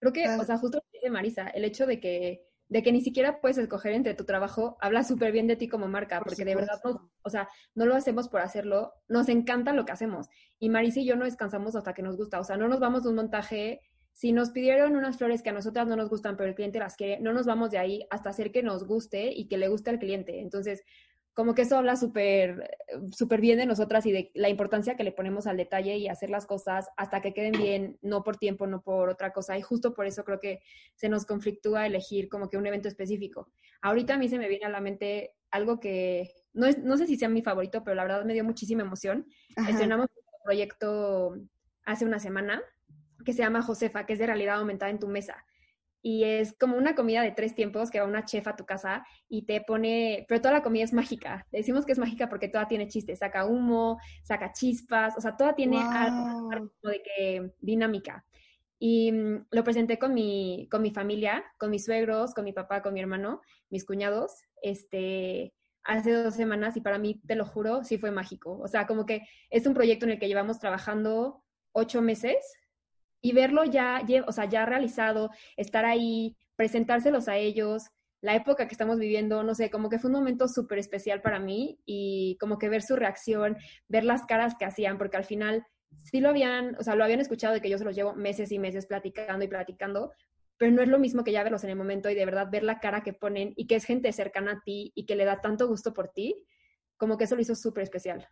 Creo que, o sea, justo lo dice Marisa, el hecho de que, de que ni siquiera puedes escoger entre tu trabajo, habla súper bien de ti como marca, porque de verdad, no, o sea, no lo hacemos por hacerlo, nos encanta lo que hacemos. Y Marisa y yo no descansamos hasta que nos gusta, o sea, no nos vamos de un montaje si nos pidieron unas flores que a nosotras no nos gustan, pero el cliente las quiere, no nos vamos de ahí hasta hacer que nos guste y que le guste al cliente. Entonces, como que eso habla súper súper bien de nosotras y de la importancia que le ponemos al detalle y hacer las cosas hasta que queden bien, no por tiempo, no por otra cosa. Y justo por eso creo que se nos conflictúa elegir como que un evento específico. Ahorita a mí se me viene a la mente algo que no, es, no sé si sea mi favorito, pero la verdad me dio muchísima emoción. Estrenamos un proyecto hace una semana que se llama Josefa, que es de realidad aumentada en tu mesa y es como una comida de tres tiempos que va una chef a tu casa y te pone, pero toda la comida es mágica. Decimos que es mágica porque toda tiene chistes, saca humo, saca chispas, o sea, toda tiene algo, de que dinámica. Y mm, lo presenté con mi, con mi familia, con mis suegros, con mi papá, con mi hermano, mis cuñados, este, hace dos semanas y para mí, te lo juro, sí fue mágico. O sea, como que es un proyecto en el que llevamos trabajando ocho meses y verlo ya, o sea, ya realizado, estar ahí, presentárselos a ellos, la época que estamos viviendo, no sé, como que fue un momento súper especial para mí y como que ver su reacción, ver las caras que hacían, porque al final sí lo habían, o sea, lo habían escuchado de que yo se los llevo meses y meses platicando y platicando, pero no es lo mismo que ya verlos en el momento y de verdad ver la cara que ponen y que es gente cercana a ti y que le da tanto gusto por ti, como que eso lo hizo súper especial.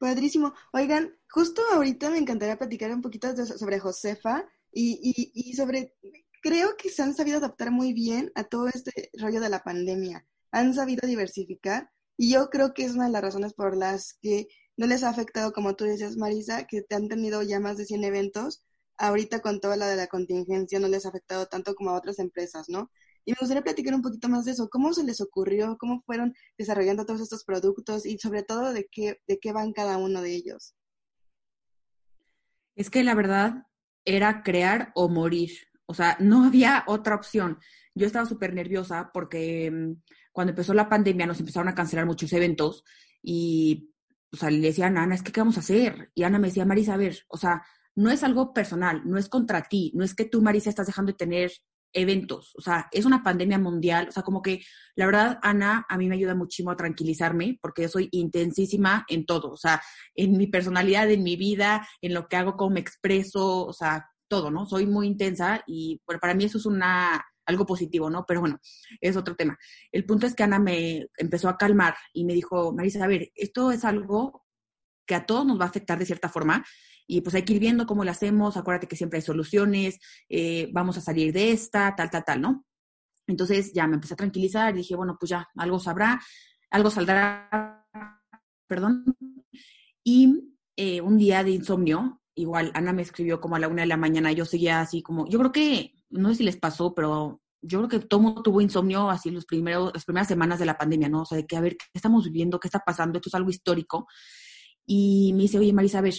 Padrísimo. Oigan, justo ahorita me encantaría platicar un poquito sobre Josefa y, y, sobre, creo que se han sabido adaptar muy bien a todo este rollo de la pandemia. Han sabido diversificar y yo creo que es una de las razones por las que no les ha afectado, como tú decías, Marisa, que te han tenido ya más de 100 eventos. Ahorita con toda la de la contingencia no les ha afectado tanto como a otras empresas, ¿no? Y me gustaría platicar un poquito más de eso. ¿Cómo se les ocurrió? ¿Cómo fueron desarrollando todos estos productos? Y sobre todo, ¿de qué, de qué van cada uno de ellos? Es que la verdad era crear o morir. O sea, no había otra opción. Yo estaba súper nerviosa porque mm, cuando empezó la pandemia nos empezaron a cancelar muchos eventos y, o sea, le decían a Ana, es que ¿qué vamos a hacer? Y Ana me decía, Marisa, a ver, o sea, no es algo personal, no es contra ti, no es que tú, Marisa, estás dejando de tener eventos, o sea, es una pandemia mundial, o sea, como que la verdad, Ana, a mí me ayuda muchísimo a tranquilizarme porque yo soy intensísima en todo, o sea, en mi personalidad, en mi vida, en lo que hago, cómo me expreso, o sea, todo, ¿no? Soy muy intensa y bueno, para mí eso es una algo positivo, ¿no? Pero bueno, es otro tema. El punto es que Ana me empezó a calmar y me dijo, Marisa, a ver, esto es algo que a todos nos va a afectar de cierta forma y pues hay que ir viendo cómo lo hacemos, acuérdate que siempre hay soluciones, eh, vamos a salir de esta, tal, tal, tal, ¿no? Entonces ya me empecé a tranquilizar, dije, bueno, pues ya, algo sabrá, algo saldrá, perdón. Y eh, un día de insomnio, igual Ana me escribió como a la una de la mañana, yo seguía así como, yo creo que, no sé si les pasó, pero yo creo que todo mundo tuvo insomnio así los primeros, las primeras semanas de la pandemia, ¿no? O sea, de que a ver, ¿qué estamos viviendo? ¿Qué está pasando? Esto es algo histórico. Y me dice, oye, Marisa, a ver,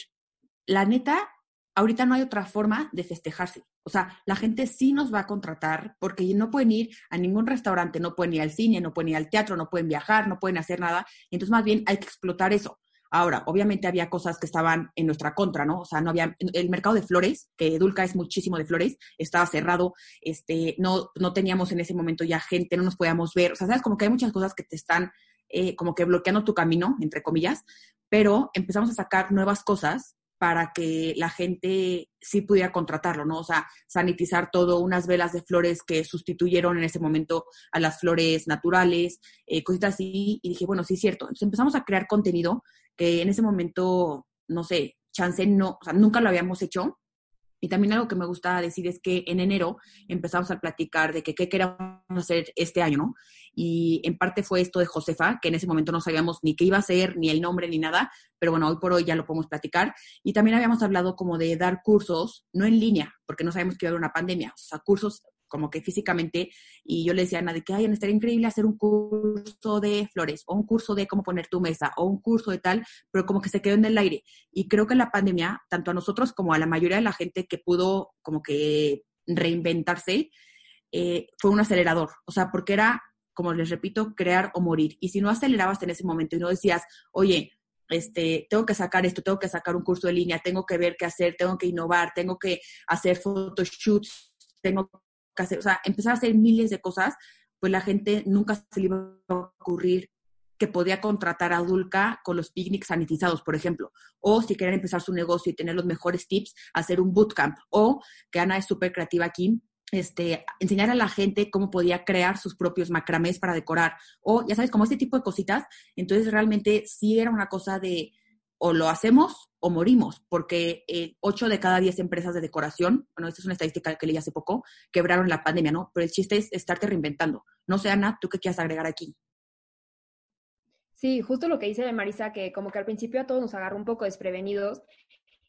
la neta, ahorita no hay otra forma de festejarse. O sea, la gente sí nos va a contratar porque no pueden ir a ningún restaurante, no pueden ir al cine, no pueden ir al teatro, no pueden viajar, no pueden hacer nada. Entonces, más bien hay que explotar eso. Ahora, obviamente había cosas que estaban en nuestra contra, ¿no? O sea, no había el mercado de flores, que Dulca es muchísimo de flores, estaba cerrado, este, no, no teníamos en ese momento ya gente, no nos podíamos ver. O sea, sabes, como que hay muchas cosas que te están eh, como que bloqueando tu camino, entre comillas, pero empezamos a sacar nuevas cosas para que la gente sí pudiera contratarlo, ¿no? O sea, sanitizar todo, unas velas de flores que sustituyeron en ese momento a las flores naturales, eh, cositas así, y dije, bueno, sí es cierto. Entonces empezamos a crear contenido que en ese momento, no sé, chance no, o sea, nunca lo habíamos hecho, y también algo que me gusta decir es que en enero empezamos a platicar de que qué queríamos hacer este año, ¿no? Y en parte fue esto de Josefa, que en ese momento no sabíamos ni qué iba a ser, ni el nombre, ni nada, pero bueno, hoy por hoy ya lo podemos platicar. Y también habíamos hablado como de dar cursos, no en línea, porque no sabemos que iba a haber una pandemia, o sea, cursos como que físicamente, y yo le decía a Ana de que, ay, estaría increíble hacer un curso de flores, o un curso de cómo poner tu mesa, o un curso de tal, pero como que se quedó en el aire. Y creo que la pandemia, tanto a nosotros como a la mayoría de la gente que pudo como que reinventarse, eh, fue un acelerador, o sea, porque era, como les repito, crear o morir. Y si no acelerabas en ese momento y no decías, oye, este, tengo que sacar esto, tengo que sacar un curso de línea, tengo que ver qué hacer, tengo que innovar, tengo que hacer photoshoots, tengo o sea, empezar a hacer miles de cosas, pues la gente nunca se le iba a ocurrir que podía contratar a Dulca con los picnics sanitizados, por ejemplo. O si quieren empezar su negocio y tener los mejores tips, hacer un bootcamp. O, que Ana es súper creativa aquí, este, enseñar a la gente cómo podía crear sus propios macramés para decorar. O, ya sabes, como este tipo de cositas. Entonces, realmente sí era una cosa de o lo hacemos o morimos, porque eh, 8 de cada 10 empresas de decoración, bueno, esta es una estadística que leí hace poco, quebraron la pandemia, ¿no? Pero el chiste es estarte reinventando. No sé, Ana, ¿tú qué quieres agregar aquí? Sí, justo lo que dice Marisa, que como que al principio a todos nos agarró un poco desprevenidos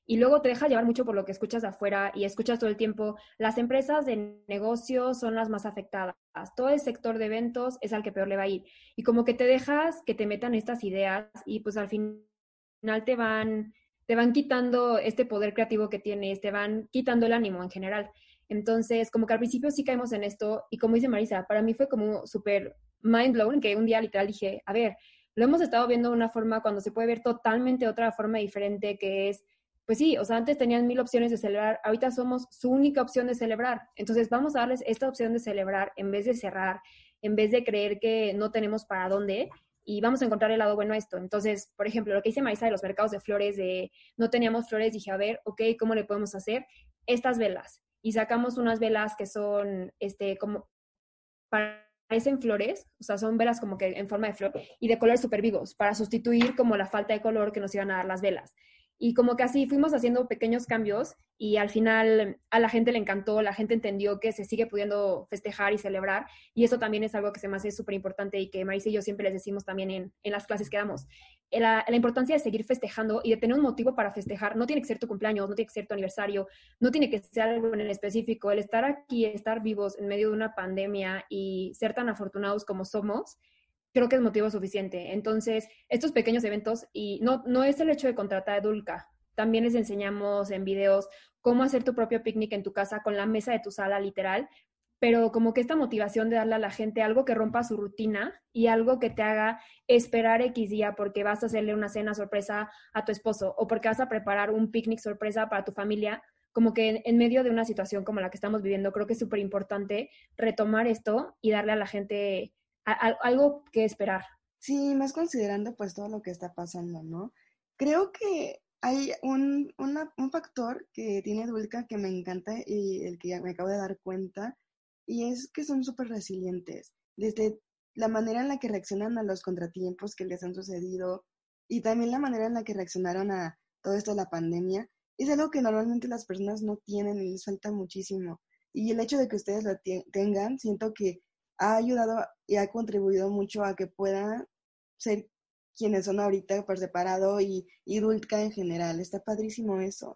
y luego te deja llevar mucho por lo que escuchas afuera y escuchas todo el tiempo. Las empresas de negocio son las más afectadas. Todo el sector de eventos es al que peor le va a ir. Y como que te dejas que te metan estas ideas y pues al final te van, te van quitando este poder creativo que tienes, te van quitando el ánimo en general. Entonces, como que al principio sí caemos en esto y como dice Marisa, para mí fue como súper mind blown que un día literal dije, a ver, lo hemos estado viendo de una forma cuando se puede ver totalmente otra forma diferente que es pues sí, o sea, antes tenían mil opciones de celebrar, ahorita somos su única opción de celebrar. Entonces vamos a darles esta opción de celebrar en vez de cerrar, en vez de creer que no tenemos para dónde y vamos a encontrar el lado bueno a esto. Entonces, por ejemplo, lo que dice Maisa de los mercados de flores, de no teníamos flores, dije, a ver, ok, ¿cómo le podemos hacer? Estas velas. Y sacamos unas velas que son, este, como, parecen flores, o sea, son velas como que en forma de flor y de colores súper vivos, para sustituir como la falta de color que nos iban a dar las velas. Y como que así fuimos haciendo pequeños cambios y al final a la gente le encantó, la gente entendió que se sigue pudiendo festejar y celebrar y eso también es algo que se me hace súper importante y que Marisa y yo siempre les decimos también en, en las clases que damos. La, la, importancia de seguir festejando y de tener un motivo para festejar. No tiene que ser tu cumpleaños, no tiene que ser tu aniversario, no tiene que ser algo en específico. El estar aquí, estar vivos en medio de una pandemia y ser tan afortunados como somos, creo que es motivo suficiente. Entonces, estos pequeños eventos, y no, no es el hecho de contratar a Dulca, también les enseñamos en videos cómo hacer tu propio picnic en tu casa con la mesa de tu sala literal, pero como que esta motivación de darle a la gente algo que rompa su rutina y algo que te haga esperar X día porque vas a hacerle una cena sorpresa a tu esposo o porque vas a preparar un picnic sorpresa para tu familia, como que en, medio de una situación como la que estamos viviendo, creo que es súper importante retomar esto y darle a la gente algo que esperar. Sí, más considerando pues todo lo que está pasando, ¿no? Creo que hay un, un factor que tiene Dulca que me encanta y el que me acabo de dar cuenta, y es que son súper resilientes. Desde la manera en la que reaccionan a los contratiempos que les han sucedido y también la manera en la que reaccionaron a todo esto de la pandemia, es algo que normalmente las personas no tienen y les falta muchísimo. Y el hecho de que ustedes lo tengan, siento que ha ayudado y ha contribuido mucho a que puedan ser quienes son ahorita por separado y, y en general. Está padrísimo eso.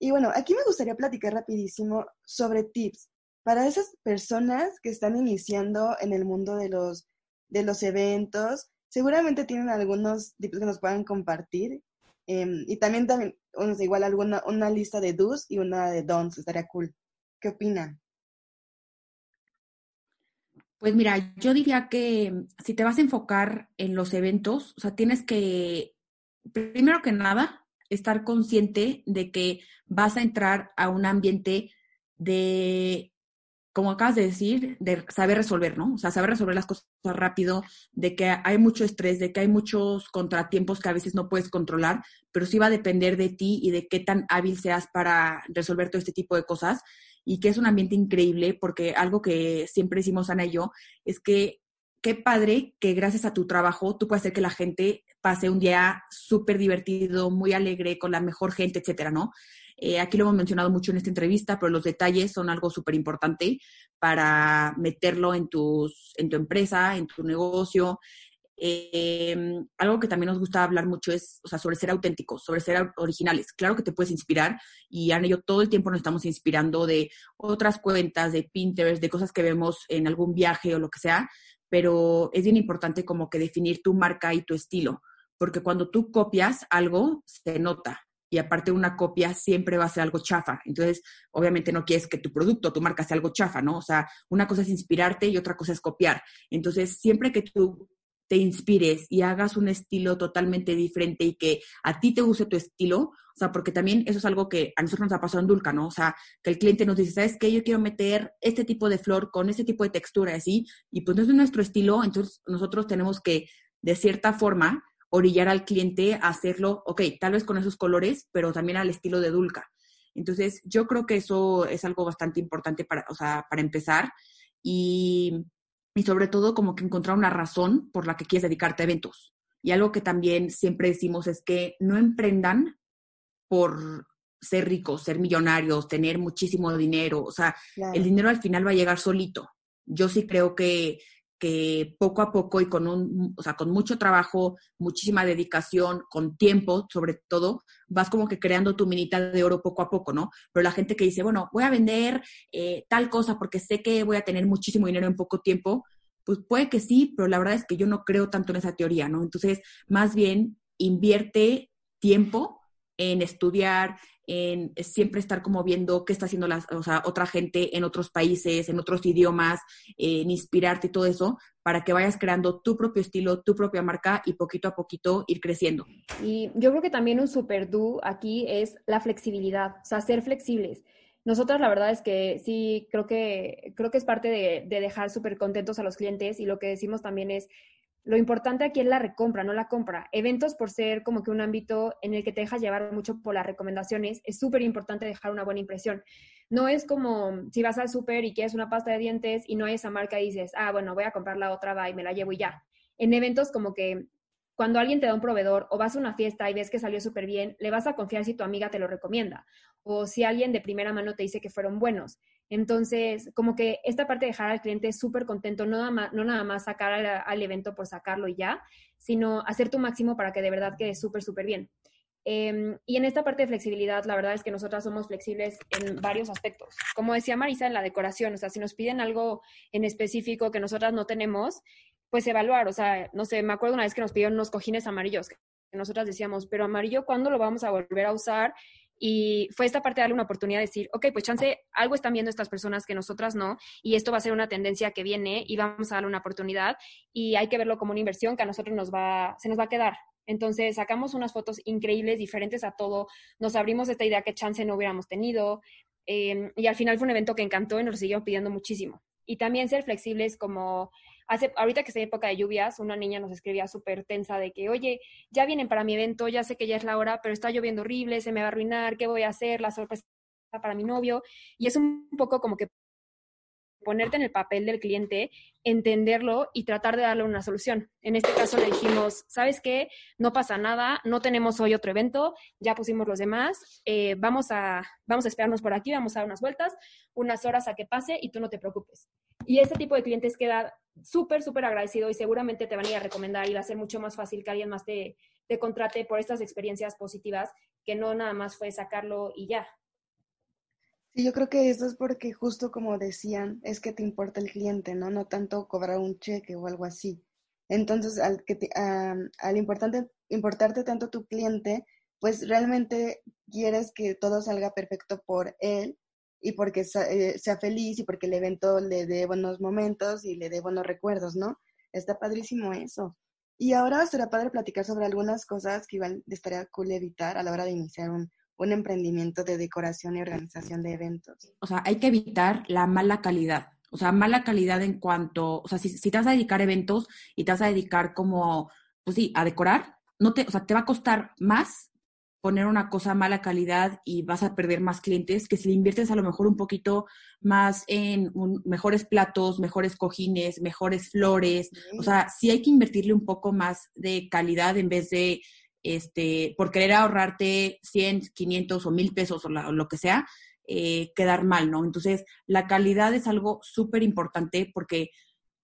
Y bueno, aquí me gustaría platicar rapidísimo sobre tips para esas personas que están iniciando en el mundo de los, de los eventos. Seguramente tienen algunos tips que nos puedan compartir. Em, y también, también igual alguna, una lista de do's y una de don'ts. Estaría cool. ¿Qué opinan? Pues mira, yo diría que si te vas a enfocar en los eventos, o sea, tienes que, primero que nada, estar consciente de que vas a entrar a un ambiente de, como acabas de decir, de saber resolver, ¿no? O sea, saber resolver las cosas rápido, de que hay mucho estrés, de que hay muchos contratiempos que a veces no puedes controlar, pero sí va a depender de ti y de qué tan hábil seas para resolver todo este tipo de cosas y que es un ambiente increíble porque algo que siempre decimos Ana y yo es que qué padre que gracias a tu trabajo tú puedes hacer que la gente pase un día súper divertido, muy alegre, con la mejor gente, etcétera, ¿no? Eh, aquí lo hemos mencionado mucho en esta entrevista, pero los detalles son algo súper importante para meterlo en, tus, en tu empresa, en tu negocio, eh, algo que también nos gusta hablar mucho es, o sea, sobre ser auténticos, sobre ser originales. Claro que te puedes inspirar y Ana y todo el tiempo nos estamos inspirando de otras cuentas, de Pinterest, de cosas que vemos en algún viaje o lo que sea, pero es bien importante como que definir tu marca y tu estilo, porque cuando tú copias algo, se nota. y aparte una copia siempre va a ser algo chafa. Entonces, obviamente no quieres que tu producto, tu marca sea algo chafa, ¿no? O sea, una cosa es inspirarte y otra cosa es copiar. Entonces, siempre que tú te inspires y hagas un estilo totalmente diferente y que a ti te guste tu estilo, o sea, porque también eso es algo que a nosotros nos ha pasado en Dulca, ¿no? O sea, que el cliente nos dice, ¿sabes qué? Yo quiero meter este tipo de flor con este tipo de textura, así, y pues no es nuestro estilo, entonces nosotros tenemos que, de cierta forma, orillar al cliente a hacerlo, ok, tal vez con esos colores, pero también al estilo de Dulca. Entonces, yo creo que eso es algo bastante importante para, o sea, para empezar. Y y sobre todo como que encontrar una razón por la que quieres dedicarte a eventos. Y algo que también siempre decimos es que no emprendan por ser ricos, ser millonarios, tener muchísimo dinero. O sea, el dinero al final va a llegar solito. Yo sí creo que, que poco a poco y con, un, o sea, con mucho trabajo, muchísima dedicación, con tiempo sobre todo, vas como que creando tu minita de oro poco a poco, ¿no? Pero la gente que dice, bueno, voy a vender eh, tal cosa porque sé que voy a tener muchísimo dinero en poco tiempo, pues puede que sí, pero la verdad es que yo no creo tanto en esa teoría, ¿no? Entonces, más bien invierte tiempo en estudiar, en siempre estar como viendo qué está haciendo la, o sea, otra gente en otros países, en otros idiomas, en inspirarte y todo eso, para que vayas creando tu propio estilo, tu propia marca y poquito a poquito ir creciendo. Y yo creo que también un super do aquí es la flexibilidad, o sea, ser flexibles. Nosotras la verdad es que sí, creo que, creo que es parte de, de dejar súper contentos a los clientes y lo que decimos también es, lo importante aquí es la recompra, no la compra. Eventos, por ser como que un ámbito en el que te dejas llevar mucho por las recomendaciones, es súper importante dejar una buena impresión. No es como si vas al súper y quieres una pasta de dientes y no hay esa marca y dices, ah, bueno, voy a comprar la otra, va y me la llevo y ya. En eventos como que cuando alguien te da un proveedor o vas a una fiesta y ves que salió súper bien, le vas a confiar si tu amiga te lo recomienda o si alguien de primera mano te dice que fueron buenos. Entonces, como que esta parte de dejar al cliente súper contento, no nada, más, sacar al, evento por sacarlo y ya, sino hacer tu máximo para que de verdad quede súper, súper bien. Em, y en esta parte de flexibilidad, la verdad es que nosotras somos flexibles en varios aspectos. Como decía Marisa en la decoración, o sea, si nos piden algo en específico que nosotras no tenemos, pues evaluar, o sea, no sé, me acuerdo una vez que nos pidieron unos cojines amarillos, que nosotras decíamos, pero amarillo, ¿cuándo lo vamos a volver a usar? Y fue esta parte de darle una oportunidad de decir, ok, pues chance, algo están viendo estas personas que nosotras no, y esto va a ser una tendencia que viene y vamos a darle una oportunidad y hay que verlo como una inversión que a nosotros nos va, se nos va a quedar. Entonces sacamos unas fotos increíbles, diferentes a todo, nos abrimos esta idea que chance no hubiéramos tenido, eh, y al final fue un evento que encantó y nos siguieron pidiendo muchísimo. Y también ser flexibles como Hace, ahorita que es época de lluvias, una niña nos escribía súper tensa de que, oye, ya vienen para mi evento, ya sé que ya es la hora, pero está lloviendo horrible, se me va a arruinar, ¿qué voy a hacer? La sorpresa para mi novio. Y es un poco como que ponerte en el papel del cliente, entenderlo y tratar de darle una solución. En este caso le dijimos, ¿sabes qué? No pasa nada, no tenemos hoy otro evento, ya pusimos los demás, eh, vamos, a, vamos a esperarnos por aquí, vamos a dar unas vueltas, unas horas a que pase y tú no te preocupes. Y ese tipo de clientes queda súper, súper agradecido y seguramente te van a ir a recomendar y va a ser mucho más fácil que alguien más te, te contrate por estas experiencias positivas que no nada más fue sacarlo y ya. Sí, yo creo que eso es porque justo como decían, es que te importa el cliente, ¿no? No tanto cobrar un cheque o algo así. Entonces, al, que al importante, importarte tanto tu cliente, pues realmente quieres que todo salga perfecto por él y porque eh, sea feliz y porque el evento le dé buenos momentos y le dé buenos recuerdos, ¿no? Está padrísimo eso. Y ahora será padre platicar sobre algunas cosas que igual estaría cool evitar a la hora de iniciar un, un emprendimiento de decoración y organización de eventos. O sea, hay que evitar la mala calidad. O sea, mala calidad en cuanto, o sea, si, si te vas a dedicar a eventos y te vas a dedicar como, pues sí, a decorar, no te, o sea, te va a costar más poner una cosa a mala calidad y vas a perder más clientes que si le inviertes a lo mejor un poquito más en mejores platos, mejores cojines, mejores flores. O sea, sí hay que invertirle un poco más de calidad en vez de, este, por querer ahorrarte 100, 500 o 1000 pesos o, lo que sea, eh, quedar mal, ¿no? Entonces, la calidad es algo súper importante porque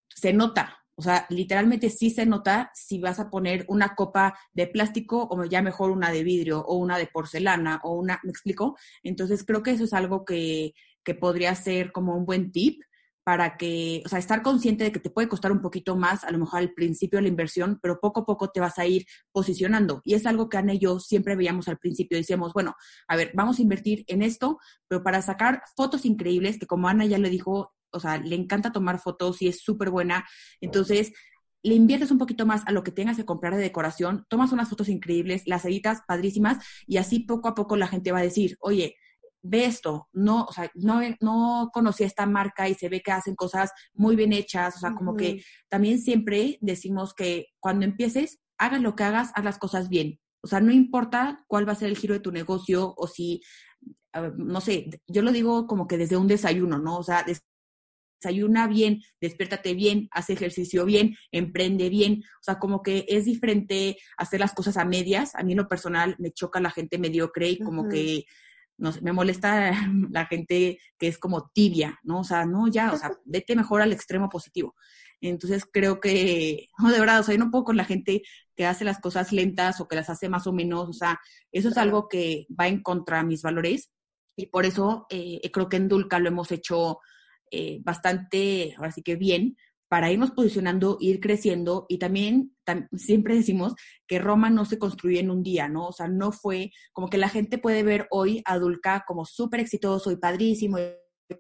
se nota, o sea, literalmente sí se nota si vas a poner una copa de plástico o ya mejor una de vidrio o una de porcelana o una, ¿me explico? Entonces creo que eso es algo que, que podría ser como un buen tip para que, o sea, estar consciente de que te puede costar un poquito más, a lo mejor al principio de la inversión, pero poco a poco te vas a ir posicionando. Y es algo que Ana y yo siempre veíamos al principio. Decíamos, bueno, a ver, vamos a invertir en esto, pero para sacar fotos increíbles, que como Ana ya le dijo, o sea, le encanta tomar fotos y es súper buena. Entonces, le inviertes un poquito más a lo que tengas que comprar de decoración, tomas unas fotos increíbles, las editas padrísimas y así poco a poco la gente va a decir, oye, ve esto, no, o sea, no, no conocía esta marca y se ve que hacen cosas muy bien hechas, o sea, como que también siempre decimos que cuando empieces, hagas lo que hagas, haz las cosas bien. O sea, no importa cuál va a ser el giro de tu negocio o si, no sé, yo lo digo como que desde un desayuno, ¿no? O sea, desayuna bien, despiértate bien, hace ejercicio bien, emprende bien. O sea, como que es diferente hacer las cosas a medias. A mí en lo personal me choca la gente mediocre y como que no sé, me molesta la gente que es como tibia, ¿no? O sea, no, ya, o sea, vete mejor al extremo positivo. Entonces creo que, no, de verdad, o sea, yo no puedo con la gente que hace las cosas lentas o que las hace más o menos, o sea, eso es algo que va en contra de mis valores y por eso eh, creo que en Dulca lo hemos hecho eh, bastante, ahora sí que bien, para irnos posicionando, ir creciendo y también siempre decimos que Roma no se construye en un día, ¿no? O sea, no fue como que la gente puede ver hoy a Dulca como súper exitoso y padrísimo,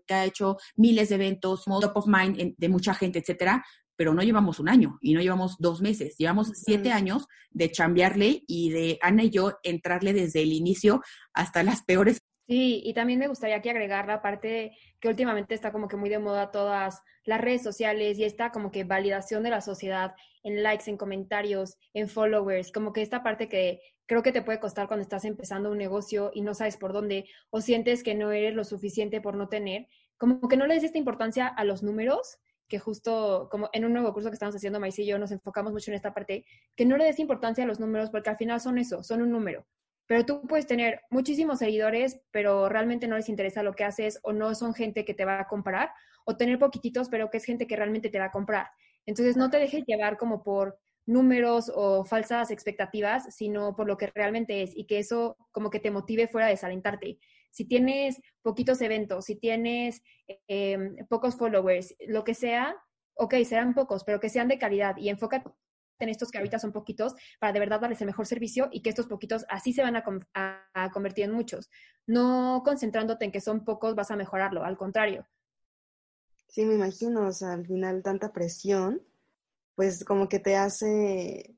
que ha hecho miles de eventos, top of mind de mucha gente, etcétera, pero no llevamos un año y no llevamos dos meses, llevamos siete años de chambearle y de Ana y yo entrarle desde el inicio hasta las peores Sí, y también me gustaría aquí agregar la parte que últimamente está como que muy de moda todas las redes sociales y esta como que validación de la sociedad en likes, en comentarios, en followers, como que esta parte que creo que te puede costar cuando estás empezando un negocio y no sabes por dónde o sientes que no eres lo suficiente por no tener, como que no le des esta importancia a los números, que justo como en un nuevo curso que estamos haciendo, Maíz y yo nos enfocamos mucho en esta parte, que no le des importancia a los números porque al final son eso, son un número. Pero tú puedes tener muchísimos seguidores, pero realmente no les interesa lo que haces o no son gente que te va a comprar, o tener poquititos, pero que es gente que realmente te va a comprar. Entonces, no te dejes llevar como por números o falsas expectativas, sino por lo que realmente es y que eso como que te motive fuera de desalentarte. Si tienes poquitos eventos, si tienes em, pocos followers, lo que sea, ok, serán pocos, pero que sean de calidad y enfócate en estos que ahorita son poquitos para de verdad darles el mejor servicio y que estos poquitos así se van a, convertir en muchos. No concentrándote en que son pocos vas a mejorarlo, al contrario. Sí, me imagino, o sea, al final tanta presión, pues como que te hace...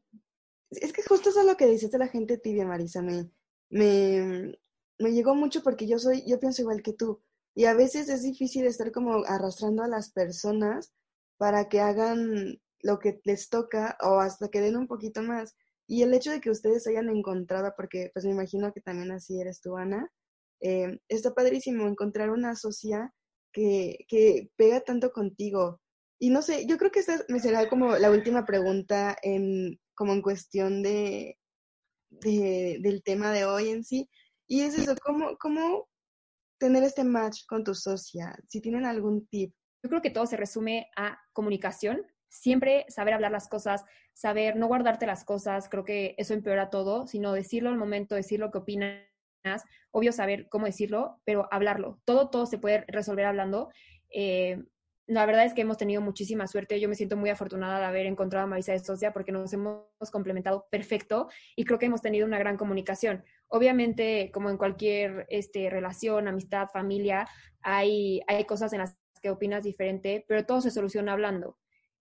Es que justo eso es lo que dices de la gente tibia, Marisa, me, me, me llegó mucho porque yo soy, yo pienso igual que tú. Y a veces es difícil estar como arrastrando a las personas para que hagan lo que les toca o hasta que den un poquito más. Y el hecho de que ustedes hayan encontrado, porque pues me imagino que también así eres tú, Ana, eh, está padrísimo encontrar una socia que, que pega tanto contigo. Y no sé, yo creo que esta me será como la última pregunta en, como en cuestión de, de, del tema de hoy en sí. Y es eso, ¿cómo, ¿cómo tener este match con tu socia? Si tienen algún tip. Yo creo que todo se resume a comunicación, siempre saber hablar las cosas, saber no guardarte las cosas, creo que eso empeora todo, sino decirlo al momento, decir lo que opinas, obvio saber cómo decirlo, pero hablarlo. Todo, todo se puede resolver hablando. Eh, la verdad es que hemos tenido muchísima suerte. Yo me siento muy afortunada de haber encontrado a Marisa de Socia porque nos hemos complementado perfecto y creo que hemos tenido una gran comunicación. Obviamente, como en cualquier este, relación, amistad, familia, hay, hay cosas en las que opinas diferente, pero todo se soluciona hablando.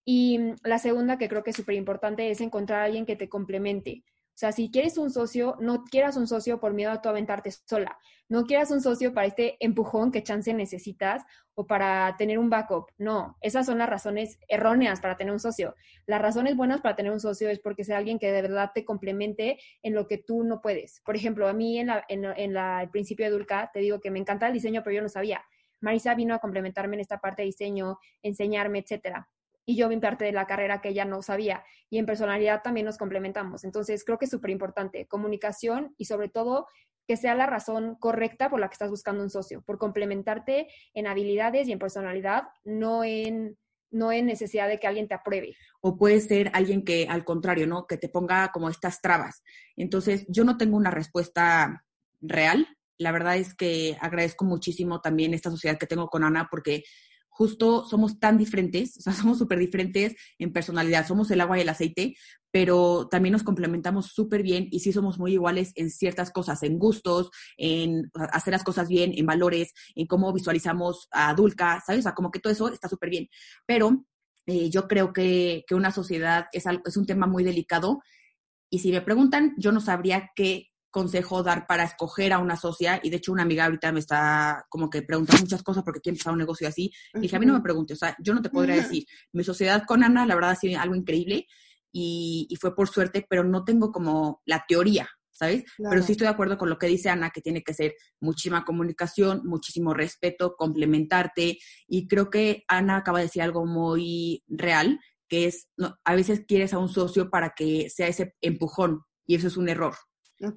Y mm, la segunda, que creo que es súper importante, es encontrar a alguien que te complemente. O sea, si quieres un socio, no quieras un socio por miedo a tu aventarte sola. No quieras un socio para este empujón que chance necesitas o para tener un backup. No, esas son las razones erróneas para tener un socio. Las razones buenas para tener un socio es porque sea alguien que de verdad te complemente en lo que tú no puedes. Por ejemplo, a mí en, el principio de Dulca te digo que me encanta el diseño, pero yo no sabía. Marisa vino a complementarme en esta parte de diseño, enseñarme, etcétera y yo vi parte de la carrera que ella no sabía. Y en personalidad también nos complementamos. Entonces, creo que es súper importante comunicación y sobre todo que sea la razón correcta por la que estás buscando un socio, por complementarte en habilidades y en personalidad, no en no en necesidad de que alguien te apruebe. O puede ser alguien que, al contrario, ¿no? Que te ponga como estas trabas. Entonces, yo no tengo una respuesta real. La verdad es que agradezco muchísimo también esta sociedad que tengo con Ana porque justo somos tan diferentes, o sea, somos súper diferentes en personalidad, somos el agua y el aceite, pero también nos complementamos súper bien y sí somos muy iguales en ciertas cosas, en gustos, en hacer las cosas bien, en valores, en cómo visualizamos a Dulca, ¿sabes? O sea, como que todo eso está súper bien. Pero eh, yo creo que, que, una sociedad es, algo, es un tema muy delicado y si me preguntan, yo no sabría qué consejo dar para escoger a una socia y de hecho una amiga ahorita me está como que preguntando muchas cosas porque quiere empezar un negocio así. Dije, a mí no me preguntes, o sea, yo no te podría decir, mi sociedad con Ana, la verdad ha sido algo increíble y, fue por suerte, pero no tengo como la teoría, ¿sabes? Pero sí estoy de acuerdo con lo que dice Ana, que tiene que ser muchísima comunicación, muchísimo respeto, complementarte. Y creo que Ana acaba de decir algo muy real, que es, a veces quieres a un socio para que sea ese empujón, y eso es un error.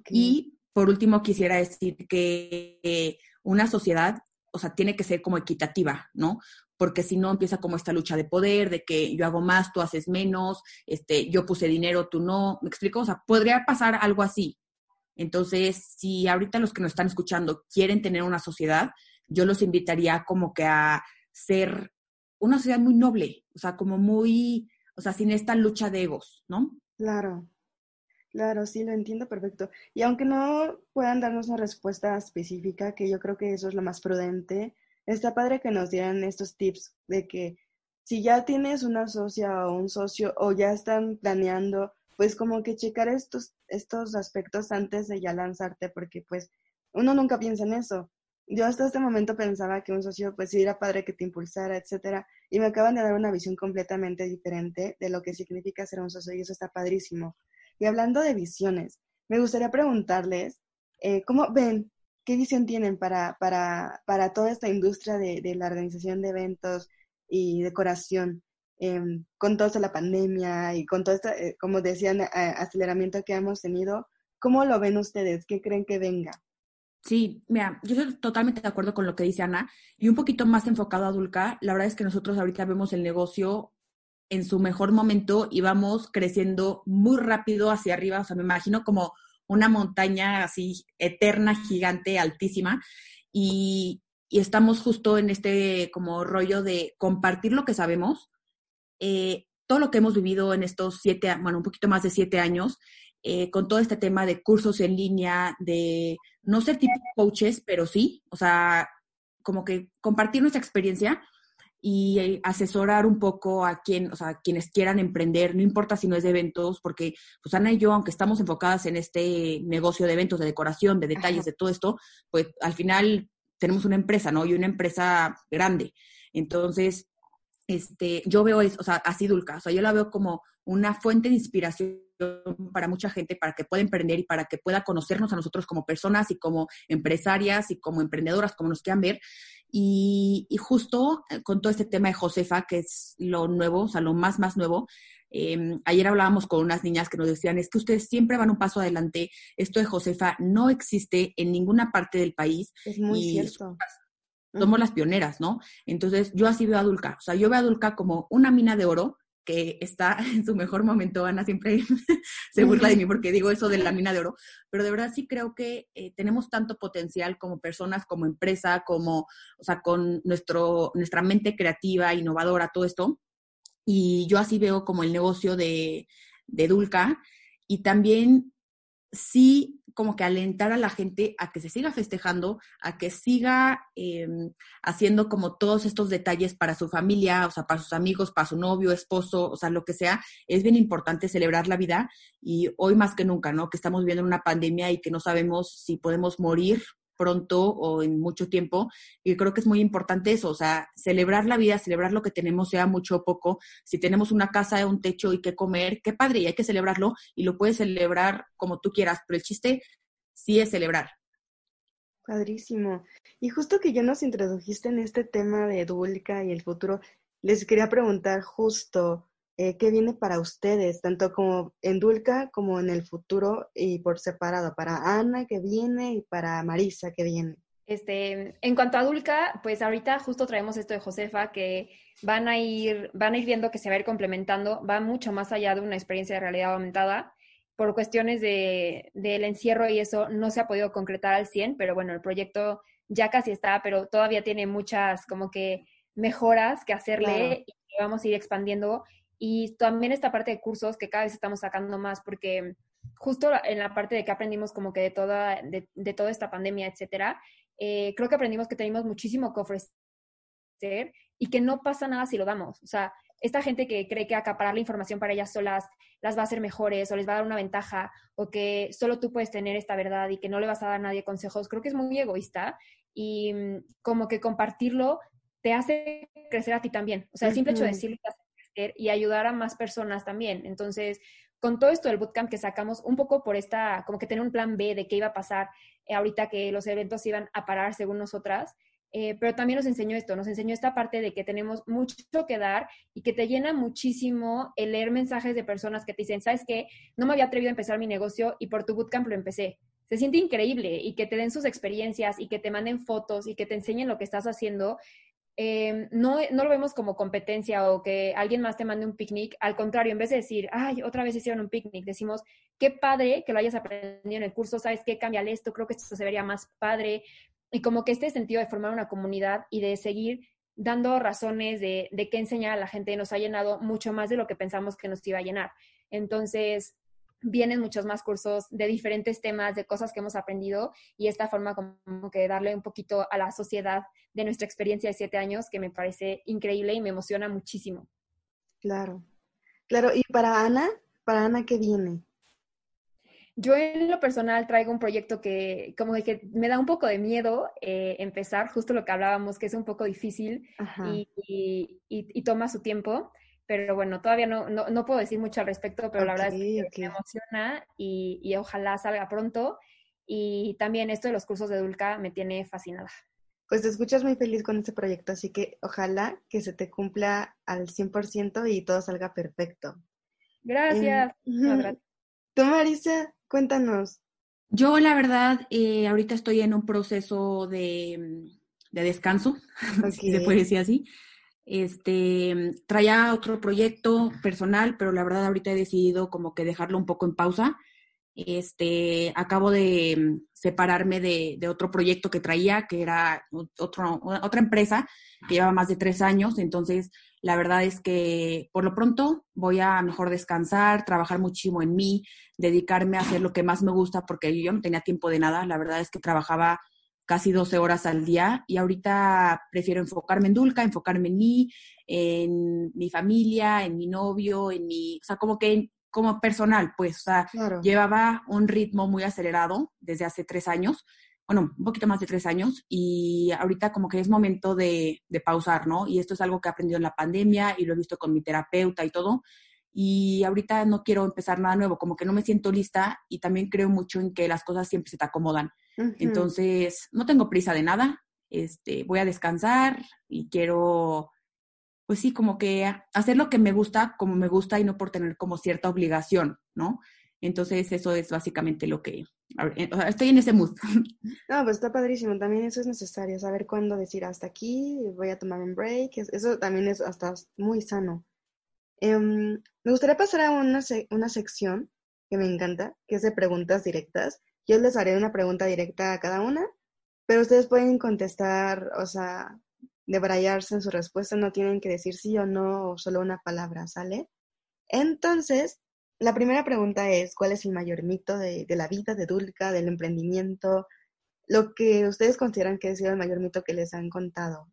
Y por último, quisiera decir que una sociedad, o sea, tiene que ser como equitativa, ¿no? Porque si no empieza como esta lucha de poder, de que yo hago más, tú haces menos, este, yo puse dinero, tú no, ¿me explico? O sea, podría pasar algo así. Entonces, si ahorita los que nos están escuchando quieren tener una sociedad, yo los invitaría como que a ser una sociedad muy noble, o sea, como muy, o sea, sin esta lucha de egos, ¿no? Claro. Claro, sí, lo entiendo perfecto. Y aunque no puedan darnos una respuesta específica, que yo creo que eso es lo más prudente, está padre que nos dieran estos tips de que si ya tienes una socia o un socio o ya están planeando, pues como que checar estos, estos aspectos antes de ya lanzarte, porque pues uno nunca piensa en eso. Yo hasta este momento pensaba que un socio pues sí era padre que te impulsara, etcétera, y me acaban de dar una visión completamente diferente de lo que significa ser un socio y eso está padrísimo. Y hablando de visiones, me gustaría preguntarles, eh, ¿cómo ven, qué visión tienen para, para, para toda esta industria de, de, la organización de eventos y decoración? Em, con toda la pandemia y con todo este, eh, como decían, aceleramiento que hemos tenido, ¿cómo lo ven ustedes? ¿Qué creen que venga? Sí, mira, yo estoy totalmente de acuerdo con lo que dice Ana y un poquito más enfocado a Dulca. La verdad es que nosotros ahorita vemos el negocio en su mejor momento y vamos creciendo muy rápido hacia arriba. O sea, me imagino como una montaña así eterna, gigante, altísima. Y, estamos justo en este como rollo de compartir lo que sabemos, eh, todo lo que hemos vivido en estos siete, bueno, un poquito más de siete años, eh, con todo este tema de cursos en línea, de no ser tipo coaches, pero sí, o sea, como que compartir nuestra experiencia y eh, asesorar un poco a quien, o sea, quienes quieran emprender, no importa si no es de eventos, porque pues Ana y yo, aunque estamos enfocadas en este negocio de eventos, de decoración, de detalles, de todo esto, pues al final tenemos una empresa, ¿no? Y una empresa grande. Entonces, este, yo veo eso, o sea, así Dulca, o sea, yo la veo como una fuente de inspiración para mucha gente, para que pueda emprender y para que pueda conocernos a nosotros como personas y como empresarias y como emprendedoras, como nos quieran ver. Y, justo eh, con todo este tema de Josefa, que es lo nuevo, o sea, lo más, más nuevo, em, ayer hablábamos con unas niñas que nos decían, es que ustedes siempre van un paso adelante, esto de Josefa no existe en ninguna parte del país. Es muy cierto. Somos las pioneras, ¿no? Entonces, yo así veo a Dulca, o sea, yo veo a Dulca como una mina de oro que está en su mejor momento. Ana siempre se burla de mí porque digo eso de la mina de oro, pero de verdad sí creo que eh, tenemos tanto potencial como personas, como empresa, como, o sea, con nuestro, nuestra mente creativa, innovadora, todo esto. Y yo así veo como el negocio de, de Dulca. Y también sí como que alentar a la gente a que se siga festejando, a que siga em, haciendo como todos estos detalles para su familia, o sea, para sus amigos, para su novio, esposo, o sea, lo que sea. Es bien importante celebrar la vida y hoy más que nunca, ¿no? Que estamos viviendo una pandemia y que no sabemos si podemos morir pronto o en mucho tiempo. Y creo que es muy importante eso, o sea, celebrar la vida, celebrar lo que tenemos, sea mucho o poco. Si tenemos una casa, un techo y que comer, qué padre, y hay que celebrarlo y lo puedes celebrar como tú quieras, pero el chiste sí es celebrar. Padrísimo. Y justo que ya nos introdujiste en este tema de Dulca y el futuro, les quería preguntar justo, eh, qué viene para ustedes, tanto como en Dulca como en el futuro y por separado, para Ana que viene y para Marisa que viene. Este, en cuanto a Dulca, pues ahorita justo traemos esto de Josefa, que van a ir, van a ir viendo que se va a ir complementando, va mucho más allá de una experiencia de realidad aumentada. Por cuestiones de, del encierro y eso no se ha podido concretar al 100, pero bueno, el proyecto ya casi está, pero todavía tiene muchas como que mejoras que hacerle y vamos a ir expandiendo. Y también esta parte de cursos que cada vez estamos sacando más, porque justo en la parte de que aprendimos como que de toda, de, toda esta pandemia, etcétera, eh, creo que aprendimos que tenemos muchísimo que ofrecer y que no pasa nada si lo damos. O sea, esta gente que cree que acaparar la información para ellas solas las va a hacer mejores o les va a dar una ventaja o que solo tú puedes tener esta verdad y que no le vas a dar a nadie consejos, creo que es muy egoísta y mm, como que compartirlo te hace crecer a ti también. O sea, el simple hecho de decirlo te hace y ayudar a más personas también. Entonces, con todo esto del bootcamp que sacamos, un poco por esta, como que tener un plan B de qué iba a pasar eh, ahorita que los eventos iban a parar según nosotras, eh, pero también nos enseñó esto, nos enseñó esta parte de que tenemos mucho que dar y que te llena muchísimo el leer mensajes de personas que te dicen, ¿sabes qué? No me había atrevido a empezar mi negocio y por tu bootcamp lo empecé. Se siente increíble y que te den sus experiencias y que te manden fotos y que te enseñen lo que estás haciendo. Eh, no, no lo vemos como competencia o que alguien más te mande un picnic. Al contrario, en vez de decir, ay, otra vez hicieron un picnic, decimos, qué padre que lo hayas aprendido en el curso, ¿sabes qué? Cámbiale esto, creo que esto se vería más padre y como que este sentido de formar una comunidad y de seguir dando razones de, de qué enseñar a la gente nos ha llenado mucho más de lo que pensamos que nos iba a llenar. Entonces, vienen muchos más cursos de diferentes temas, de cosas que hemos aprendido y esta forma como que darle un poquito a la sociedad de nuestra experiencia de siete años que me parece increíble y me emociona muchísimo. Claro, claro. ¿Y para Ana? ¿Para Ana qué viene? Yo en lo personal traigo un proyecto que como que me da un poco de miedo eh, empezar, justo lo que hablábamos, que es un poco difícil y, toma su tiempo, pero bueno, todavía no, no, puedo decir mucho al respecto, pero la verdad es que me emociona y, y, ojalá salga pronto. Y también esto de los cursos de Dulca me tiene fascinada. Pues te escuchas muy feliz con este proyecto, así que ojalá que se te cumpla al 100% y todo salga perfecto. Gracias. Em, Tú, Marisa, Cuéntanos. Yo, la verdad, eh, ahorita estoy en un proceso de, descanso, si se puede decir así. Este, traía otro proyecto personal, pero la verdad ahorita he decidido como que dejarlo un poco en pausa. Este, acabo de separarme de, otro proyecto que traía, que era otro, otra empresa que lleva más de tres años, entonces la verdad es que por lo pronto voy a mejor descansar, trabajar muchísimo en mí, dedicarme a hacer lo que más me gusta, porque yo no tenía tiempo de nada. La verdad es que trabajaba casi 12 horas al día y ahorita prefiero enfocarme en Dulca, enfocarme en mí, en mi familia, en mi novio, en mi, o sea, como que como personal, pues, o sea, llevaba un ritmo muy acelerado desde hace tres años bueno, un poquito más de tres años y ahorita como que es momento de, pausar, ¿no? Y esto es algo que he aprendido en la pandemia y lo he visto con mi terapeuta y todo. Y ahorita no quiero empezar nada nuevo, como que no me siento lista y también creo mucho en que las cosas siempre se te acomodan. Entonces, no tengo prisa de nada, este, voy a descansar y quiero, pues sí, como que hacer lo que me gusta como me gusta y no por tener como cierta obligación, ¿no? Entonces, eso es básicamente lo que, eh, estoy en ese mood. No, pues está padrísimo, también eso es necesario, saber cuándo decir hasta aquí, voy a tomar un break, eso también es hasta muy sano. Em, me gustaría pasar a una, una sección que me encanta, que es de preguntas directas. Yo les haré una pregunta directa a cada una, pero ustedes pueden contestar, o sea, debrayarse en su respuesta, no tienen que decir sí o no o solo una palabra, ¿sale? Entonces, la primera pregunta es, ¿cuál es el mayor mito de, la vida de Dulca, del emprendimiento? Lo que ustedes consideran que ha sido el mayor mito que les han contado.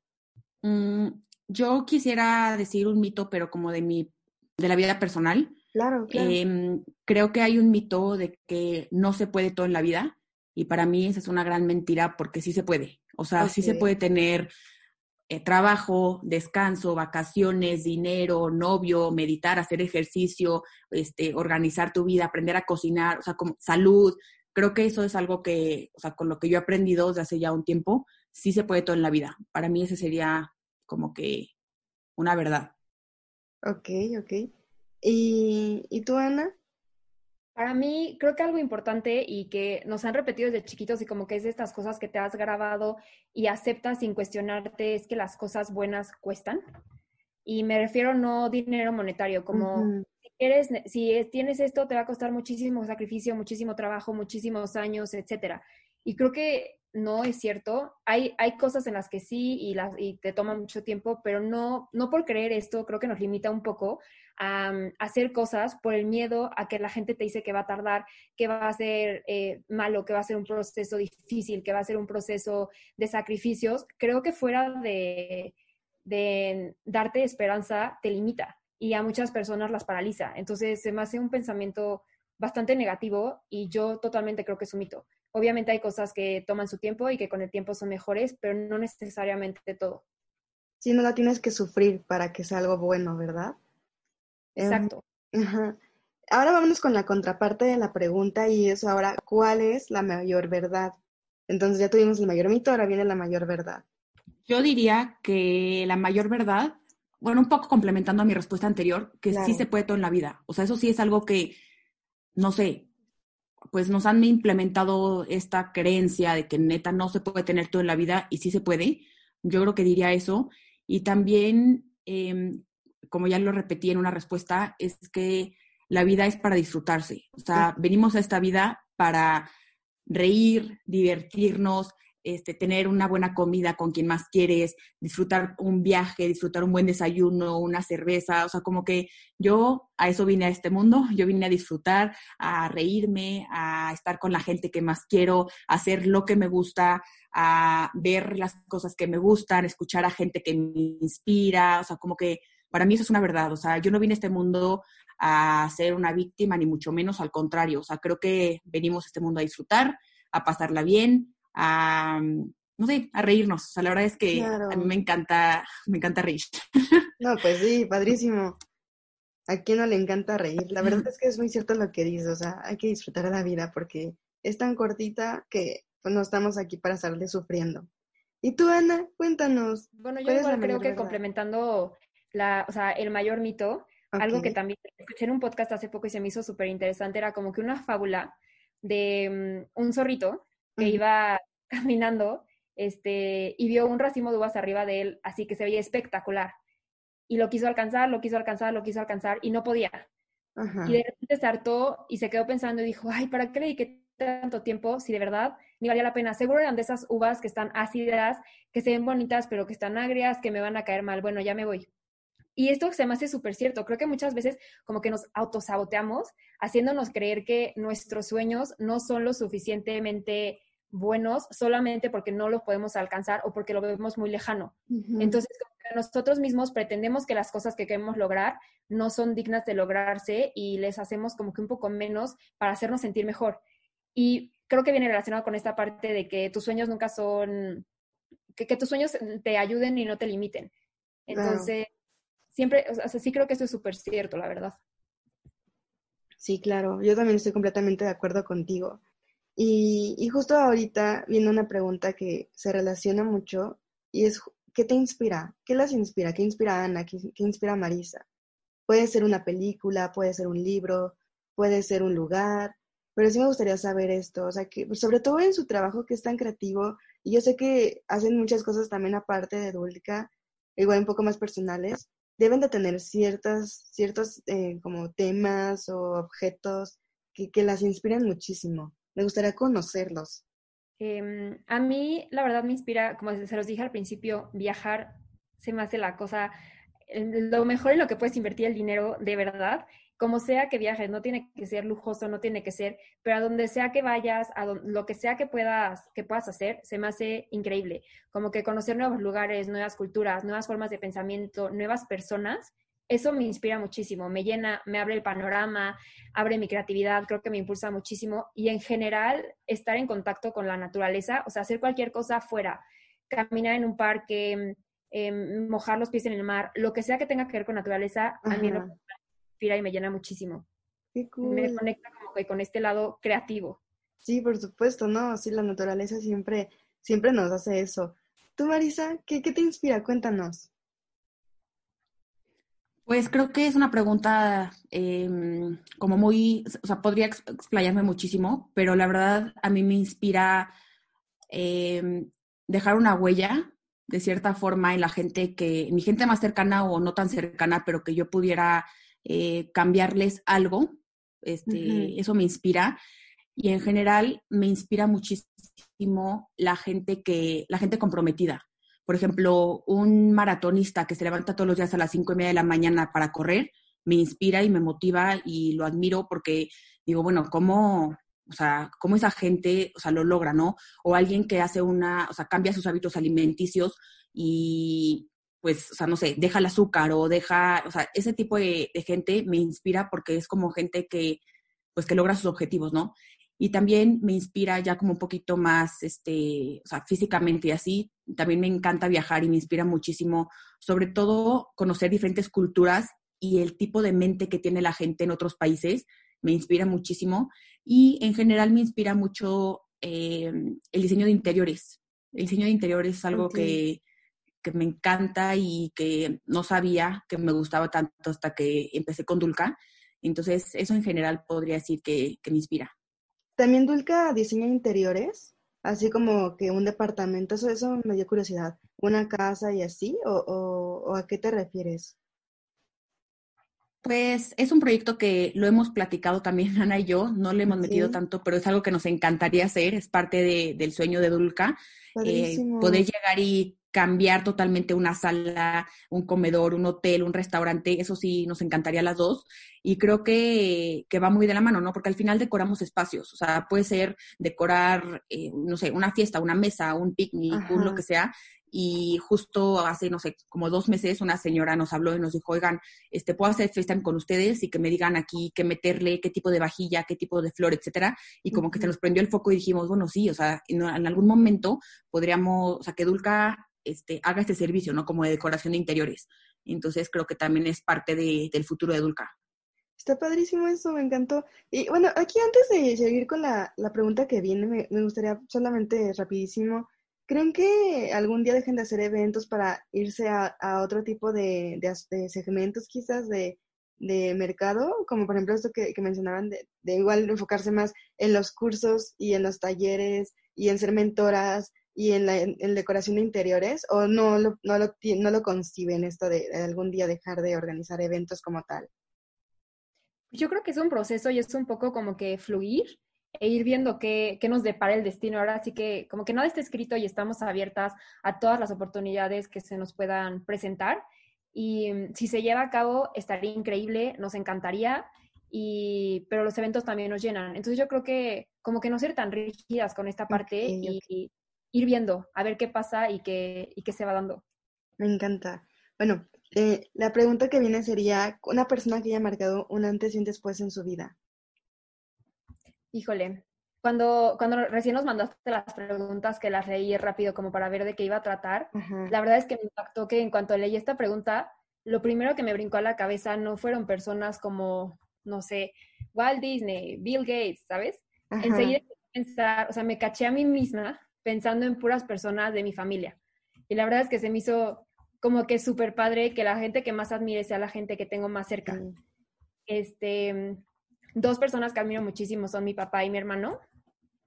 Mm, yo quisiera decir un mito, pero como de mi, de la vida personal. Claro, claro. Em, creo que hay un mito de que no se puede todo en la vida y para mí esa es una gran mentira porque sí se puede. O sea, sí se puede tener eh, trabajo, descanso, vacaciones, dinero, novio, meditar, hacer ejercicio, este, organizar tu vida, aprender a cocinar, o sea, como salud. Creo que eso es algo que, o sea, con lo que yo he aprendido desde hace ya un tiempo, sí se puede todo en la vida. Para mí ese sería como que una verdad. Ok, ok. ¿Y, ¿y tú, Ana? Para mí, creo que algo importante y que nos han repetido desde chiquitos y como que es de estas cosas que te has grabado y aceptas sin cuestionarte es que las cosas buenas cuestan. Y me refiero no dinero monetario, como si, eres, si tienes esto te va a costar muchísimo sacrificio, muchísimo trabajo, muchísimos años, etcétera. Y creo que no es cierto. Hay, hay cosas en las que sí y, las, te toma mucho tiempo, pero no, no por creer esto, creo que nos limita un poco a, mm, hacer cosas por el miedo a que la gente te dice que va a tardar, que va a ser eh, malo, que va a ser un proceso difícil, que va a ser un proceso de sacrificios. Creo que fuera de, de darte esperanza, te limita y a muchas personas las paraliza. Entonces se me hace un pensamiento bastante negativo y yo totalmente creo que es un mito. Obviamente hay cosas que toman su tiempo y que con el tiempo son mejores, pero no necesariamente todo. Sí, no la tienes que sufrir para que sea algo bueno, ¿verdad? Em, Exacto. Ahora vámonos con la contraparte de la pregunta y es ahora, ¿cuál es la mayor verdad? Entonces ya tuvimos el mayor mito, ahora viene la mayor verdad. Yo diría que la mayor verdad, bueno, un poco complementando a mi respuesta anterior, que sí se puede todo en la vida. O sea, eso sí es algo que, no sé, pues nos han implementado esta creencia de que neta no se puede tener todo en la vida y sí se puede. Yo creo que diría eso. Y también, em, como ya lo repetí en una respuesta, es que la vida es para disfrutarse. O sea, venimos a esta vida para reír, divertirnos, este, tener una buena comida con quien más quieres, disfrutar un viaje, disfrutar un buen desayuno, una cerveza, o sea, como que yo a eso vine a este mundo, yo vine a disfrutar, a reírme, a estar con la gente que más quiero, a hacer lo que me gusta, a ver las cosas que me gustan, escuchar a gente que me inspira, o sea, como que para mí eso es una verdad, o sea, yo no vine a este mundo a ser una víctima, ni mucho menos al contrario, o sea, creo que venimos a este mundo a disfrutar, a pasarla bien, a, no sé, a reírnos. O sea, la verdad es que a mí me encanta, me encanta reír. No, pues sí, padrísimo. ¿A quién no le encanta reír? La verdad es que es muy cierto lo que dices, o sea, hay que disfrutar de la vida porque es tan cortita que pues, no estamos aquí para estarle sufriendo. Y tú, Ana, cuéntanos. Bueno, yo igual creo que complementando la, o sea, el mayor mito, algo que también escuché en un podcast hace poco y se me hizo súper interesante, era como que una fábula de mm, un zorrito que iba caminando este, y vio un racimo de uvas arriba de él, así que se veía espectacular. Y lo quiso alcanzar, lo quiso alcanzar, lo quiso alcanzar y no podía. Y de repente se hartó y se quedó pensando y dijo, ay, ¿para qué le dediqué tanto tiempo si de verdad ni valía la pena? Seguro eran de esas uvas que están ácidas, que se ven bonitas, pero que están agrias, que me van a caer mal. Bueno, ya me voy. Y esto se me hace súper cierto. Creo que muchas veces como que nos autosaboteamos haciéndonos creer que nuestros sueños no son lo suficientemente buenos solamente porque no los podemos alcanzar o porque lo vemos muy lejano. Entonces, nosotros mismos pretendemos que las cosas que queremos lograr no son dignas de lograrse y les hacemos como que un poco menos para hacernos sentir mejor. Y creo que viene relacionado con esta parte de que tus sueños nunca son, que, tus sueños te ayuden y no te limiten. Entonces, siempre, o sea, sí creo que esto es súper cierto, la verdad. Sí, claro, yo también estoy completamente de acuerdo contigo. Y, justo ahorita viene una pregunta que se relaciona mucho y es, ¿qué te inspira? ¿Qué las inspira? ¿Qué inspira a Ana? ¿Qué, inspira a Marisa? Puede ser una película, puede ser un libro, puede ser un lugar, pero sí me gustaría saber esto, o sea, que pues, sobre todo en su trabajo que es tan creativo, y yo sé que hacen muchas cosas también aparte de Dulca, igual un poco más personales, deben de tener ciertas, ciertos eh, como temas o objetos que, que las inspiran muchísimo. Me gustaría conocerlos. Em, a mí, la verdad, me inspira, como se los dije al principio, viajar se me hace la cosa, lo mejor en lo que puedes invertir el dinero de verdad, como sea que viajes, no tiene que ser lujoso, no tiene que ser, pero a donde sea que vayas, a lo que sea que puedas, que puedas hacer, se me hace increíble. Como que conocer nuevos lugares, nuevas culturas, nuevas formas de pensamiento, nuevas personas, eso me inspira muchísimo, me llena, me abre el panorama, abre mi creatividad, creo que me impulsa muchísimo y en general estar en contacto con la naturaleza, o sea, hacer cualquier cosa afuera, caminar en un parque, em, mojar los pies en el mar, lo que sea que tenga que ver con naturaleza, a mí me inspira y me llena muchísimo. Qué cool. Me conecta como que con este lado creativo. Sí, por supuesto, ¿no? Sí, la naturaleza siempre, siempre nos hace eso. Tú, Marisa, ¿qué, qué te inspira? Cuéntanos. Pues creo que es una pregunta em, como muy, o sea, podría explayarme muchísimo, pero la verdad a mí me inspira em, dejar una huella de cierta forma en la gente que, mi gente más cercana o no tan cercana, pero que yo pudiera eh, cambiarles algo, este, eso me inspira. y en general me inspira muchísimo la gente que, la gente comprometida. Por ejemplo, un maratonista que se levanta todos los días a las cinco y media de la mañana para correr, me inspira y me motiva y lo admiro porque digo, bueno, ¿cómo, o sea, cómo esa gente, o sea, lo logra, ¿no? O alguien que hace una, o sea, cambia sus hábitos alimenticios y, pues, o sea, no sé, deja el azúcar o deja, o sea, ese tipo de, de, gente me inspira porque es como gente que, pues, que logra sus objetivos, ¿no? Y también me inspira ya como un poquito más, este, o sea, físicamente y así. También me encanta viajar y me inspira muchísimo, sobre todo conocer diferentes culturas y el tipo de mente que tiene la gente en otros países. Me inspira muchísimo. Y en general me inspira mucho eh, el diseño de interiores. El diseño de interiores es algo okay. que, que me encanta y que no sabía que me gustaba tanto hasta que empecé con Dulca. Entonces, eso en general podría decir que, que me inspira. También Dulca diseña interiores, así como que un departamento, eso, eso me dio curiosidad. ¿Una casa y así? ¿O, o, o a qué te refieres? Pues es un proyecto que lo hemos platicado también Ana y yo, no le hemos metido sí. tanto, pero es algo que nos encantaría hacer, es parte de, del sueño de Dulca, eh, poder llegar y cambiar totalmente una sala, un comedor, un hotel, un restaurante, eso sí nos encantaría las dos y creo que, que va muy de la mano, ¿no? Porque al final decoramos espacios, o sea, puede ser decorar, eh, no sé, una fiesta, una mesa, un picnic, un lo que sea, y justo hace, no sé, como dos meses una señora nos habló y nos dijo, oigan, este, puedo hacer FaceTime con ustedes y que me digan aquí qué meterle, qué tipo de vajilla, qué tipo de flor, etcétera. Y como uh -huh. que se nos prendió el foco y dijimos, bueno, sí, o sea, en, en algún momento podríamos, o sea, que Dulca este, haga este servicio, ¿no? Como de decoración de interiores. Entonces creo que también es parte de, del futuro de Dulca. Está padrísimo eso, me encantó. Y bueno, aquí antes de seguir con la, la pregunta que viene, me, me gustaría solamente rapidísimo ¿Creen que algún día dejen de hacer eventos para irse a, a otro tipo de, de, segmentos quizás de, de mercado? Como por ejemplo esto que, que mencionaban, de, de, igual enfocarse más en los cursos y en los talleres y en ser mentoras y en la en, en decoración de interiores, o no lo, no lo, no lo conciben esto de, de algún día dejar de organizar eventos como tal? Yo creo que es un proceso y es un poco como que fluir e ir viendo qué, qué, nos depara el destino. Ahora sí que como que nada está escrito y estamos abiertas a todas las oportunidades que se nos puedan presentar. Y mm, si se lleva a cabo, estaría increíble, nos encantaría, y, pero los eventos también nos llenan. Entonces yo creo que como que no ser tan rígidas con esta parte okay, y, okay. Ir viendo a ver qué pasa y qué, y qué se va dando. Me encanta. Bueno, eh, la pregunta que viene sería, una persona que haya marcado un antes y un después en su vida. Híjole, cuando, cuando recién nos mandaste las preguntas que las leí rápido como para ver de qué iba a tratar, la verdad es que me impactó que en cuanto leí esta pregunta, lo primero que me brincó a la cabeza no fueron personas como, no sé, Walt Disney, Bill Gates, ¿sabes? Enseguida pensar, o sea, me caché a mí misma pensando en puras personas de mi familia. Y la verdad es que se me hizo como que súper padre que la gente que más admire sea la gente que tengo más cerca. Este, dos personas que admiro muchísimo son mi papá y mi hermano.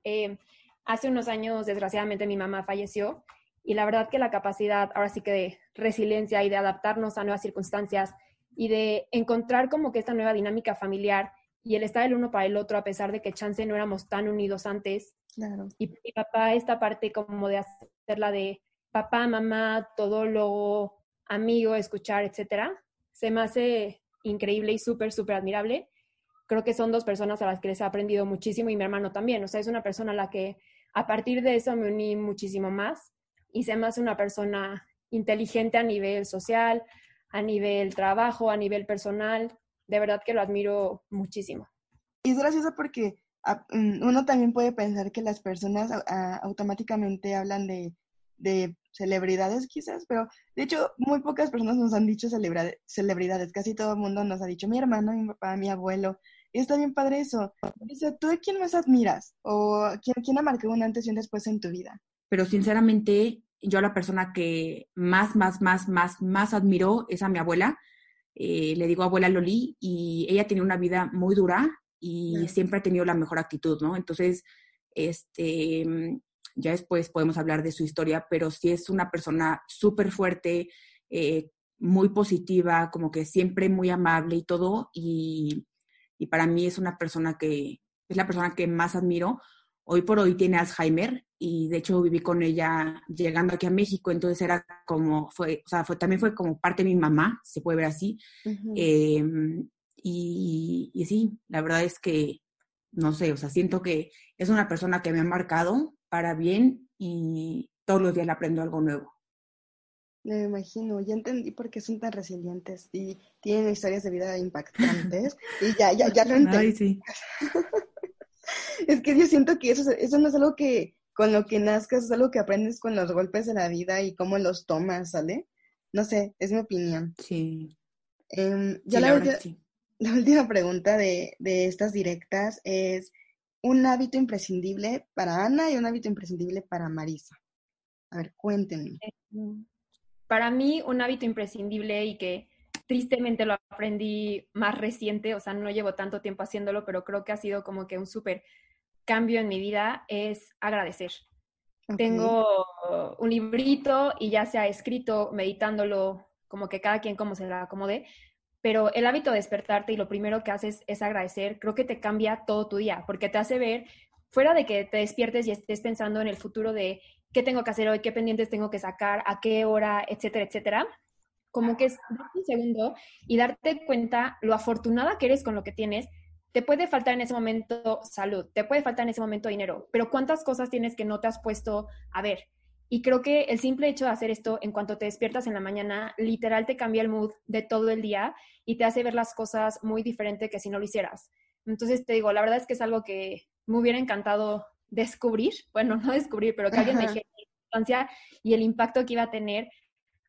Eh, hace unos años, desgraciadamente, mi mamá falleció y la verdad que la capacidad, ahora sí que de resiliencia y de adaptarnos a nuevas circunstancias y de encontrar como que esta nueva dinámica familiar y el estar el uno para el otro a pesar de que chance no éramos tan unidos antes. Claro. Y mi papá esta parte como de hacerla de papá, mamá, todólogo, amigo, escuchar, etcétera, se me hace increíble y súper, súper admirable creo que son dos personas a las que les he aprendido muchísimo y mi hermano también. O sea, es una persona a la que a partir de eso me uní muchísimo más y se me hace una persona inteligente a nivel social, a nivel trabajo, a nivel personal. De verdad que lo admiro muchísimo. Y es gracioso porque mm, uno también puede pensar que las personas automáticamente hablan de, de celebridades quizás, pero de hecho muy pocas personas nos han dicho celebridades. Casi todo el mundo nos ha dicho mi hermano, mi papá, mi abuelo, y está bien padre eso. O sea, ¿tú de quién más admiras? ¿O quién, quién ha marcado un antes y un después en tu vida? Pero sinceramente, yo la persona que más, más, más, más, más admiro es a mi abuela. Eh, le digo abuela Loli y ella tiene una vida muy dura y sí. siempre ha tenido la mejor actitud, ¿no? Entonces, este, ya después podemos hablar de su historia, pero sí es una persona súper fuerte, eh, muy positiva, como que siempre muy amable y todo. Y, y para mí es una persona que, es la persona que más admiro. Hoy por hoy tiene Alzheimer y de hecho viví con ella llegando aquí a México, entonces era como, fue, o sea, fue, también fue como parte de mi mamá, se puede ver así. Em, y, y sí, la verdad es que, no sé, o sea, siento que es una persona que me ha marcado para bien y todos los días le aprendo algo nuevo. Me imagino, ya entendí por qué son tan resilientes y tienen historias de vida impactantes y ya, ya, ya lo entendí. sí. es que yo siento que eso, eso no es algo que con lo que nazcas, es algo que aprendes con los golpes de la vida y cómo los tomas, ¿sale? No sé, es mi opinión. Sí. Em, ya la, la, última pregunta de, de estas directas es un hábito imprescindible para Ana y un hábito imprescindible para Marisa. A ver, cuéntenme. Em, para mí, un hábito imprescindible y que tristemente lo aprendí más reciente, o sea, no llevo tanto tiempo haciéndolo, pero creo que ha sido como que un súper cambio en mi vida, es agradecer. Tengo un librito y ya se ha escrito meditándolo, como que cada quien como se la acomode, pero el hábito de despertarte y lo primero que haces es agradecer, creo que te cambia todo tu día, porque te hace ver, fuera de que te despiertes y estés pensando en el futuro de qué tengo que hacer hoy, qué pendientes tengo que sacar, a qué hora, etcétera, etcétera. Como que es un segundo y darte cuenta lo afortunada que eres con lo que tienes. Te puede faltar en ese momento salud, te puede faltar en ese momento dinero, pero cuántas cosas tienes que no te has puesto a ver. Y creo que el simple hecho de hacer esto en cuanto te despiertas en la mañana, literal te cambia el mood de todo el día y te hace ver las cosas muy diferente que si no lo hicieras. Entonces te digo, la verdad es que es algo que me hubiera encantado descubrir, bueno, no descubrir, pero que alguien me dijera y el impacto que iba a tener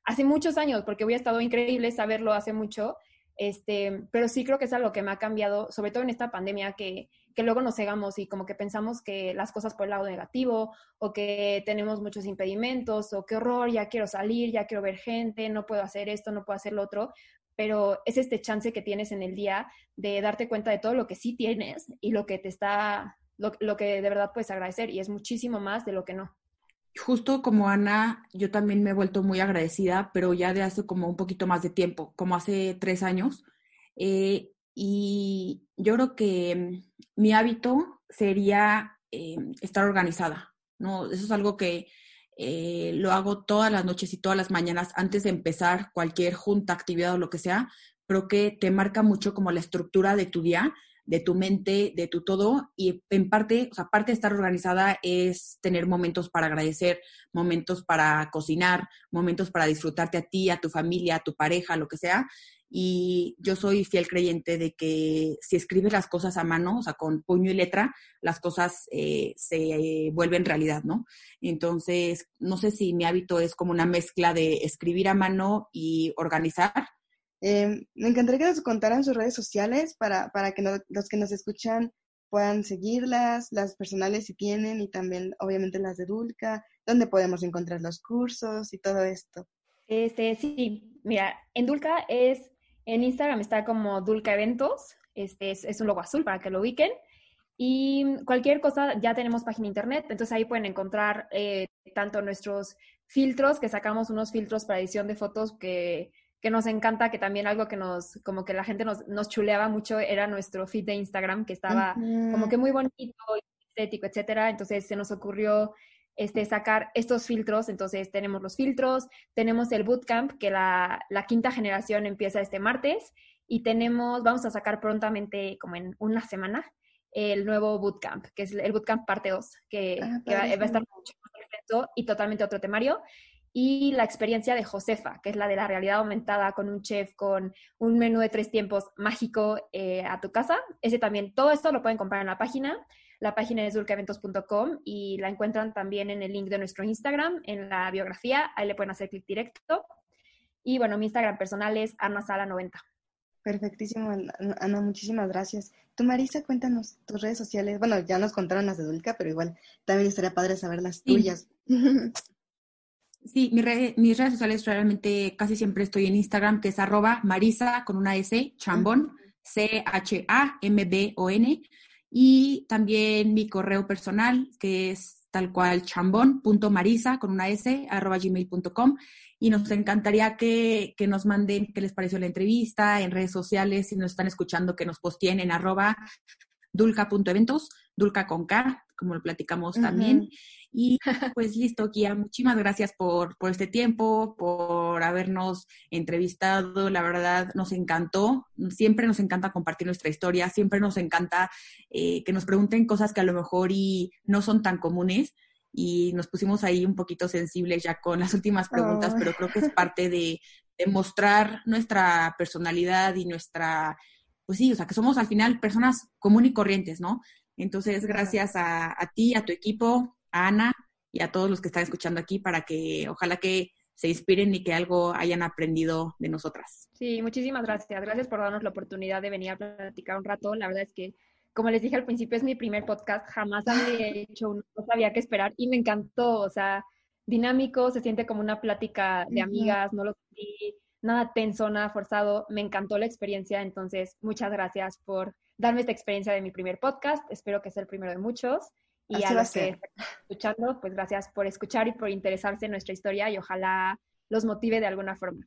hace muchos años, porque hubiera estado increíble saberlo hace mucho, este, pero sí creo que es algo que me ha cambiado, sobre todo en esta pandemia, que, que luego nos cegamos y como que pensamos que las cosas por el lado negativo o que tenemos muchos impedimentos o qué horror, ya quiero salir, ya quiero ver gente, no puedo hacer esto, no puedo hacer lo otro, pero es este chance que tienes en el día de darte cuenta de todo lo que sí tienes y lo que te está lo, que de verdad puedes agradecer y es muchísimo más de lo que no. Justo como Ana, yo también me he vuelto muy agradecida, pero ya de hace como un poquito más de tiempo, como hace tres años. Eh, y yo creo que mm, mi hábito sería eh, estar organizada, ¿no? Eso es algo que eh, lo hago todas las noches y todas las mañanas antes de empezar cualquier junta, actividad o lo que sea, pero que te marca mucho como la estructura de tu día de tu mente, de tu todo. Y en parte, o sea, parte de estar organizada es tener momentos para agradecer, momentos para cocinar, momentos para disfrutarte a ti, a tu familia, a tu pareja, lo que sea. Y yo soy fiel creyente de que si escribes las cosas a mano, o sea, con puño y letra, las cosas eh, se vuelven realidad, ¿no? Entonces, no sé si mi hábito es como una mezcla de escribir a mano y organizar, eh, me encantaría que nos contaran sus redes sociales para, para que los que nos escuchan puedan seguirlas, las personales si tienen y también obviamente las de Dulca, donde podemos encontrar los cursos y todo esto. Este, sí, mira, en Dulca es, en Instagram está como Dulca Eventos, este es, un logo azul para que lo ubiquen. Y cualquier cosa, ya tenemos página internet, entonces ahí pueden encontrar eh, tanto nuestros filtros, que sacamos unos filtros para edición de fotos que que nos encanta, que también algo que nos, como que la gente nos, nos chuleaba mucho era nuestro feed de Instagram, que estaba como que muy bonito, estético, etcétera. Entonces se nos ocurrió este, sacar estos filtros. Entonces tenemos los filtros, tenemos el bootcamp, que la, la quinta generación empieza este martes, y tenemos, vamos a sacar prontamente, como en una semana, el nuevo bootcamp, que es el bootcamp parte 2, que, ah, que va, va, a estar mucho más y totalmente otro temario y la experiencia de Josefa, que es la de la realidad aumentada con un chef, con un menú de tres tiempos mágico eh, a tu casa. Ese también, todo esto lo pueden comprar en la página. La página es dulcaeventos.com y la encuentran también en el link de nuestro Instagram, en la biografía. Ahí le pueden hacer clic directo. Y bueno, mi Instagram personal es arnasala90. Perfectísimo, Ana, muchísimas gracias. Tú, Marisa, cuéntanos tus redes sociales. Bueno, ya nos contaron las de Dulca, pero igual también estaría padre saber las tuyas. Sí, mis redes sociales realmente casi siempre estoy en Instagram, que es arroba marisa con una S, chambón, C-H-A-M-B-O-N. Y también mi correo personal, que es tal cual chambón.marisa con una S, arroba gmail.com. Y nos encantaría que, que, nos manden qué les pareció la entrevista en redes sociales, si nos están escuchando, que nos posteen en arroba dulca.eventos, dulca con K, como lo platicamos también. Y pues listo, Kia, muchísimas gracias por, por este tiempo, por habernos entrevistado. La verdad, nos encantó. Siempre nos encanta compartir nuestra historia, siempre nos encanta eh, que nos pregunten cosas que a lo mejor y no son tan comunes. Y nos pusimos ahí un poquito sensibles ya con las últimas preguntas, pero creo que es parte de, de mostrar nuestra personalidad y nuestra, pues sí, o sea, que somos al final personas comunes y corrientes, ¿no? Entonces, gracias a, a ti, a tu equipo, a Ana y a todos los que están escuchando aquí para que ojalá que se inspiren y que algo hayan aprendido de nosotras. Sí, muchísimas gracias. Gracias por darnos la oportunidad de venir a platicar un rato. La verdad es que, como les dije al principio, es mi primer podcast. Jamás había hecho uno, no sabía qué esperar y me encantó. O sea, dinámico, se siente como una plática de amigas, no lo sentí nada tenso, nada forzado. Me encantó la experiencia. Entonces, muchas gracias por darme esta experiencia de mi primer podcast. Espero que sea el primero de muchos. Y a los que están escuchando, pues gracias por escuchar y por interesarse en nuestra historia y ojalá los motive de alguna forma.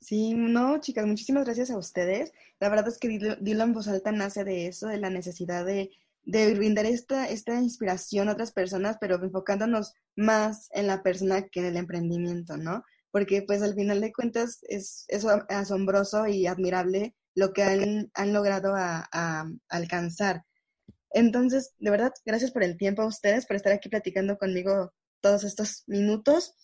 Sí, no, chicas, muchísimas gracias a ustedes. La verdad es que Dilo en voz alta nace de eso, de la necesidad de, de brindar esta, esta inspiración a otras personas, pero enfocándonos más en la persona que en el emprendimiento, ¿no? Porque pues al final de cuentas es, es asombroso y admirable lo que han, han logrado a, a alcanzar. Entonces, de verdad, gracias por el tiempo a ustedes, por estar aquí platicando conmigo todos estos minutos.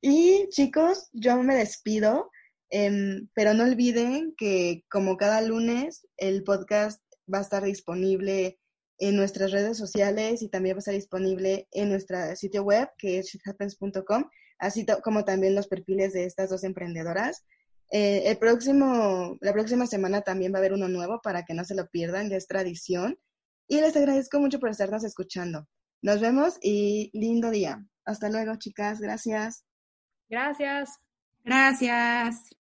Y chicos, yo me despido, em, pero no olviden que como cada lunes el podcast va a estar disponible en nuestras redes sociales y también va a estar disponible en nuestro sitio web que es shithappens.com, así como también los perfiles de estas dos emprendedoras. Eh, el próximo, la próxima semana también va a haber uno nuevo para que no se lo pierdan, ya es tradición. Y les agradezco mucho por estarnos escuchando. Nos vemos y lindo día. Hasta luego, chicas. Gracias. Gracias. Gracias.